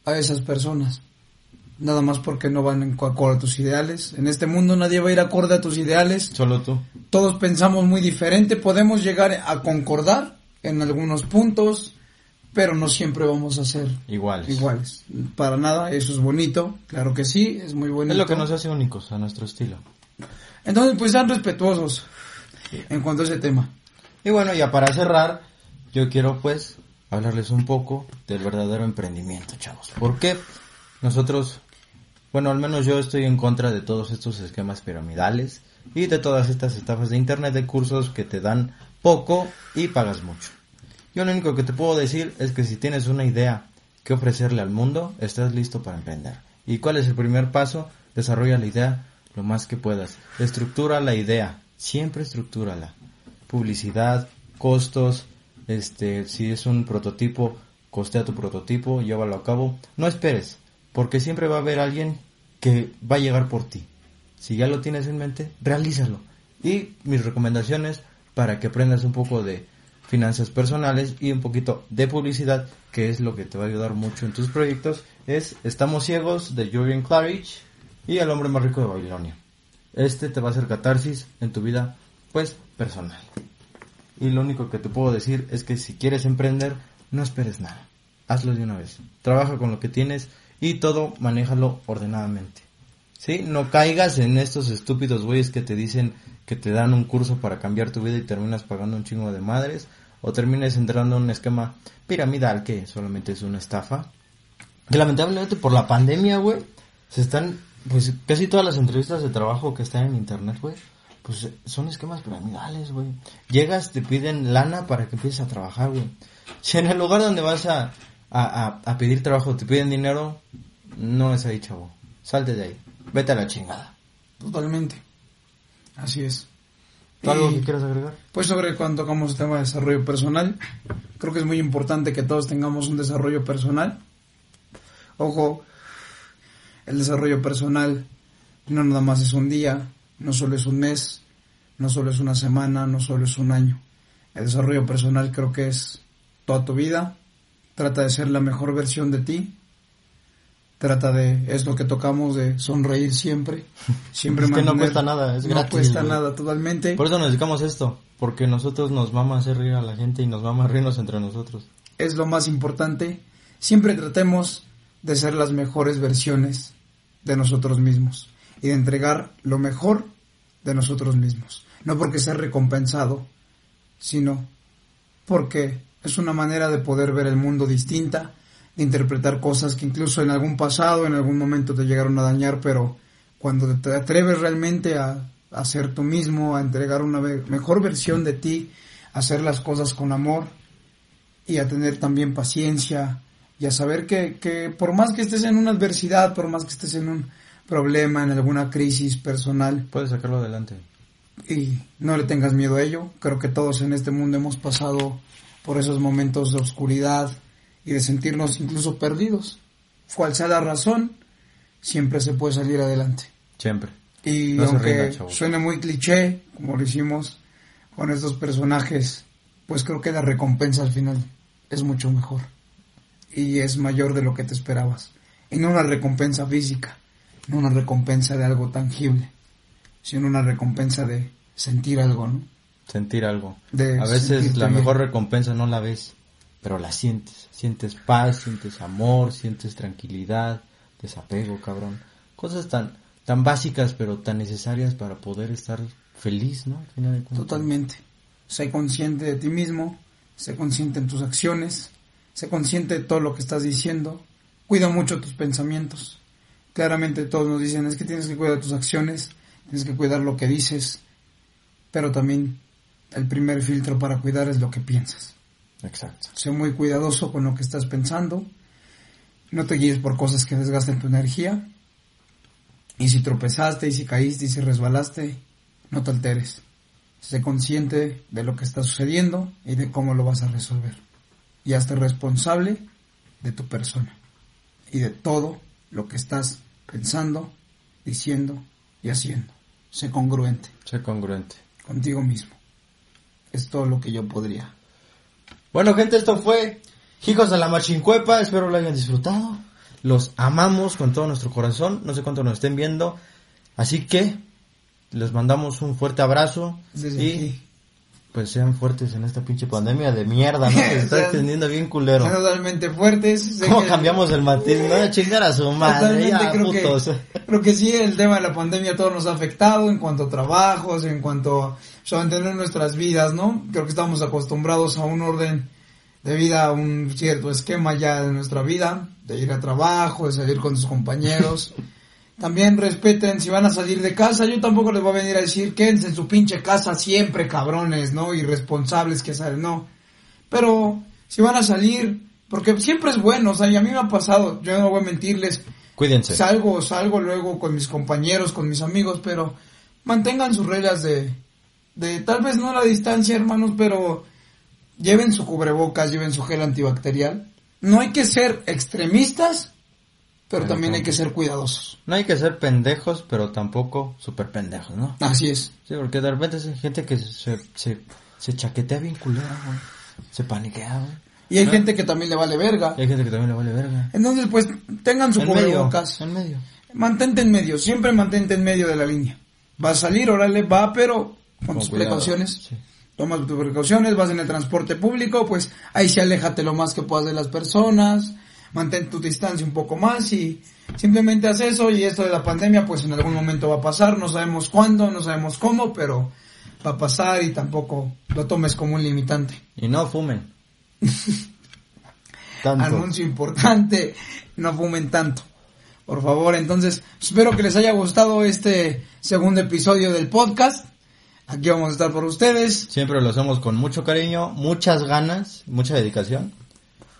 a esas personas. Nada más porque no van en acorde a tus ideales. En este mundo nadie va a ir acorde a tus ideales. Solo tú. Todos pensamos muy diferente. Podemos llegar a concordar en algunos puntos, pero no siempre vamos a ser Iguales. iguales. Para nada, eso es bonito. Claro que sí, es muy bonito. Es lo que nos hace únicos a nuestro estilo. Entonces, pues sean respetuosos en cuanto a ese tema. Y bueno, ya para cerrar, yo quiero pues hablarles un poco del verdadero emprendimiento, chavos. ¿Por qué nosotros, bueno, al menos yo estoy en contra de todos estos esquemas piramidales y de todas estas estafas de internet de cursos que te dan poco y pagas mucho. Yo lo único que te puedo decir es que si tienes una idea que ofrecerle al mundo, estás listo para emprender. ¿Y cuál es el primer paso? Desarrolla la idea lo más que puedas. Estructura la idea. Siempre estructúrala. Publicidad, costos, este, si es un prototipo, costea tu prototipo, llévalo a cabo. No esperes, porque siempre va a haber alguien que va a llegar por ti. Si ya lo tienes en mente, realízalo. Y mis recomendaciones para que aprendas un poco de finanzas personales y un poquito de publicidad, que es lo que te va a ayudar mucho en tus proyectos, es Estamos ciegos de Julian Claridge y El hombre más rico de Babilonia. Este te va a hacer catarsis en tu vida, pues, personal. Y lo único que te puedo decir es que si quieres emprender, no esperes nada. Hazlo de una vez. Trabaja con lo que tienes y todo manéjalo ordenadamente. ¿Sí? No caigas en estos estúpidos güeyes que te dicen que te dan un curso para cambiar tu vida y terminas pagando un chingo de madres. O termines entrando en un esquema piramidal que solamente es una estafa. Que lamentablemente por la pandemia, güey, se están, pues casi todas las entrevistas de trabajo que están en internet, güey, pues son esquemas piramidales, güey. Llegas, te piden lana para que empieces a trabajar, güey. Si en el lugar donde vas a, a, a, a pedir trabajo te piden dinero, no es ahí, chavo. Salte de ahí. Vete a la chingada. Totalmente. Así es. ¿Tú algo que quieras agregar? Pues sobre cuando tocamos el tema de desarrollo personal, creo que es muy importante que todos tengamos un desarrollo personal. Ojo, el desarrollo personal no nada más es un día, no solo es un mes, no solo es una semana, no solo es un año. El desarrollo personal creo que es toda tu vida. Trata de ser la mejor versión de ti. Trata de, es lo que tocamos, de sonreír siempre. *laughs* Siempre Es que no cuesta nada, es no gratis, cuesta güey. nada totalmente. Por eso nos dedicamos a esto. Porque nosotros nos vamos a hacer reír a la gente y nos vamos a reírnos entre nosotros. es lo más importante. Siempre tratemos de ser las mejores versiones de nosotros mismos y de entregar lo mejor de nosotros mismos. No porque sea recompensado, sino porque es una manera de poder ver el mundo distinta, de interpretar cosas que incluso en algún pasado, en algún momento te llegaron a dañar, pero cuando te atreves realmente a, a ser tú mismo, a entregar una mejor versión de ti, a hacer las cosas con amor, y a tener también paciencia y a saber que, que por más que estés en una adversidad, por más que estés en un problema, en alguna crisis personal Puedes sacarlo adelante. y no le tengas miedo a ello, creo que todos en este mundo hemos pasado por esos momentos de oscuridad y de sentirnos incluso perdidos. Cual sea la razón, siempre se puede salir adelante. Siempre. Y No aunque suene muy cliché, como lo hicimos con estos personajes, pues creo que la recompensa al final es mucho mejor. Y es mayor de lo que te esperabas. Y no una recompensa física, no una recompensa de algo tangible, sino una recompensa de sentir algo, ¿no? Sentir algo. De a veces la bien. mejor recompensa no la ves, pero la sientes. Sientes paz, sientes amor, sientes tranquilidad, desapego, cabrón. Cosas tan, tan básicas, pero tan necesarias para poder estar feliz, ¿no? Al final de cuentas. Totalmente. Sé consciente de ti mismo, sé consciente en tus acciones, sé consciente de todo lo que estás diciendo, cuida mucho tus pensamientos. Claramente todos nos dicen es que tienes que cuidar tus acciones, tienes que cuidar lo que dices, pero también el primer filtro para cuidar es lo que piensas. Exacto. Sé muy cuidadoso con lo que estás pensando, no te guíes por cosas que desgasten tu energía, y si tropezaste, y si caíste, y si resbalaste, no te alteres. sé consciente de lo que está sucediendo y de cómo lo vas a resolver. Y hazte responsable de tu persona y de todo lo que estás pensando, diciendo y haciendo. Sé congruente Sé congruente. contigo mismo. Es todo lo que yo podría. Bueno, gente, esto fue Hijos de la Machincuepa. Espero lo hayan disfrutado. Los amamos con todo nuestro corazón. No sé cuánto nos estén viendo. Así que les mandamos un fuerte abrazo. Desde y aquí. Pues sean fuertes en esta pinche pandemia de mierda, ¿no? *laughs* Que se está extendiendo bien culero. Totalmente fuertes. ¿Cómo que- cambiamos el matiz? No, chingar a su madre, ya, creo putos. que, creo que sí, el tema de la pandemia todo nos ha afectado en cuanto a trabajos, en cuanto a mantener nuestras vidas, ¿no? Creo que estamos acostumbrados a un orden de vida, a un cierto esquema ya de nuestra vida, de ir a trabajo, de salir con tus compañeros. *laughs* También respeten, si van a salir de casa, yo tampoco les voy a venir a decir, quédense en su pinche casa siempre, cabrones, ¿no? Irresponsables que salen, no. Pero si van a salir, porque siempre es bueno, o sea, y a mí me ha pasado, yo no voy a mentirles, Cuídense. salgo, salgo luego con mis compañeros, con mis amigos, pero mantengan sus reglas de, de tal vez no la distancia, hermanos, pero lleven su cubrebocas, lleven su gel antibacterial. No hay que ser extremistas, pero también hay que ser cuidadosos. No hay que ser pendejos, pero tampoco super pendejos, ¿no? Así es. Sí, porque de repente hay gente que se, se, se chaquetea bien culera, güey. Se paniquea, güey. Y hay ¿No? gente que también le vale verga. Y hay gente que también le vale verga. Entonces, pues, tengan su En medio, cubrebocas. en medio. Mantente en medio, siempre mantente en medio de la línea. Va a salir, órale, va, pero con, Con tus cuidado, precauciones. sí. Tomas tus precauciones, vas en el transporte público, pues ahí sí aléjate lo más que puedas de las personas, mantén tu distancia un poco más y simplemente haz eso y esto de la pandemia pues en algún momento va a pasar, no sabemos cuándo, no sabemos cómo, pero va a pasar y tampoco lo tomes como un limitante. Y no fumen. *laughs* Tanto. Anuncio importante, no fumen tanto. Por favor, entonces, espero que les haya gustado este segundo episodio del podcast. Aquí vamos a estar por ustedes. Siempre lo hacemos con mucho cariño, muchas ganas, mucha dedicación,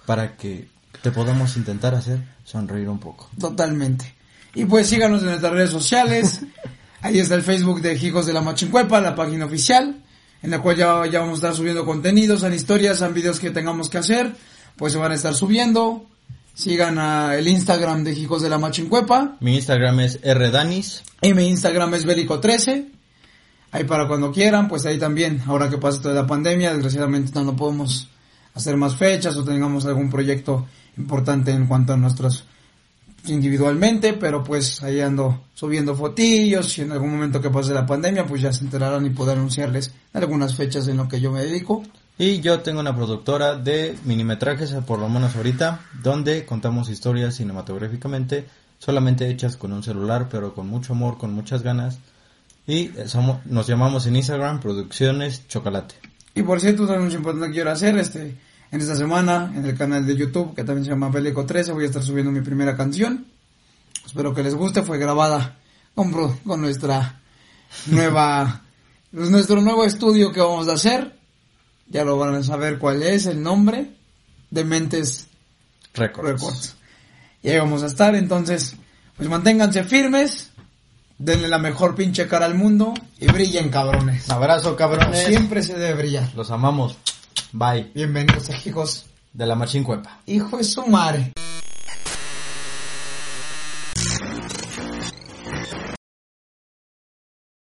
para que te podamos intentar hacer sonreír un poco. Totalmente. Y pues síganos en nuestras redes sociales. *laughs* Ahí está el Facebook de Hijos de la Machincuepa, la página oficial, en la cual ya, ya vamos a estar subiendo contenidos, en historias, en videos que tengamos que hacer, pues se van a estar subiendo. Sigan a el Instagram de Hijos de la Machincuepa. Mi Instagram es rdanis. Y mi Instagram es Bélico13. Ahí para cuando quieran, pues ahí también, ahora que pasa toda la pandemia, desgraciadamente no, no podemos hacer más fechas o tengamos algún proyecto importante en cuanto a nuestros individualmente, pero pues ahí ando subiendo fotillos y en algún momento que pase la pandemia, pues ya se enterarán y poder anunciarles algunas fechas en lo que yo me dedico. Y yo tengo una productora de minimetrajes, por lo menos ahorita, donde contamos historias cinematográficamente, solamente hechas con un celular, pero con mucho amor, con muchas ganas. Y somos, nos llamamos en Instagram Producciones Chocolate. Y por cierto, un anuncio importante que quiero hacer, este, en esta semana, en el canal de YouTube, que también se llama Bélico 13, voy a estar subiendo mi primera canción. Espero que les guste, fue grabada con, con nuestra nueva, *laughs* pues, nuestro nuevo estudio que vamos a hacer. Ya lo van a saber cuál es el nombre de Mentes Records. Records. Y ahí vamos a estar, entonces, pues manténganse firmes, denle la mejor pinche cara al mundo y brillen cabrones. Abrazo, cabrones. Siempre se debe brillar. Los amamos. Bye. Bienvenidos a hijos. De la Machín Cuepa. Hijo de su madre.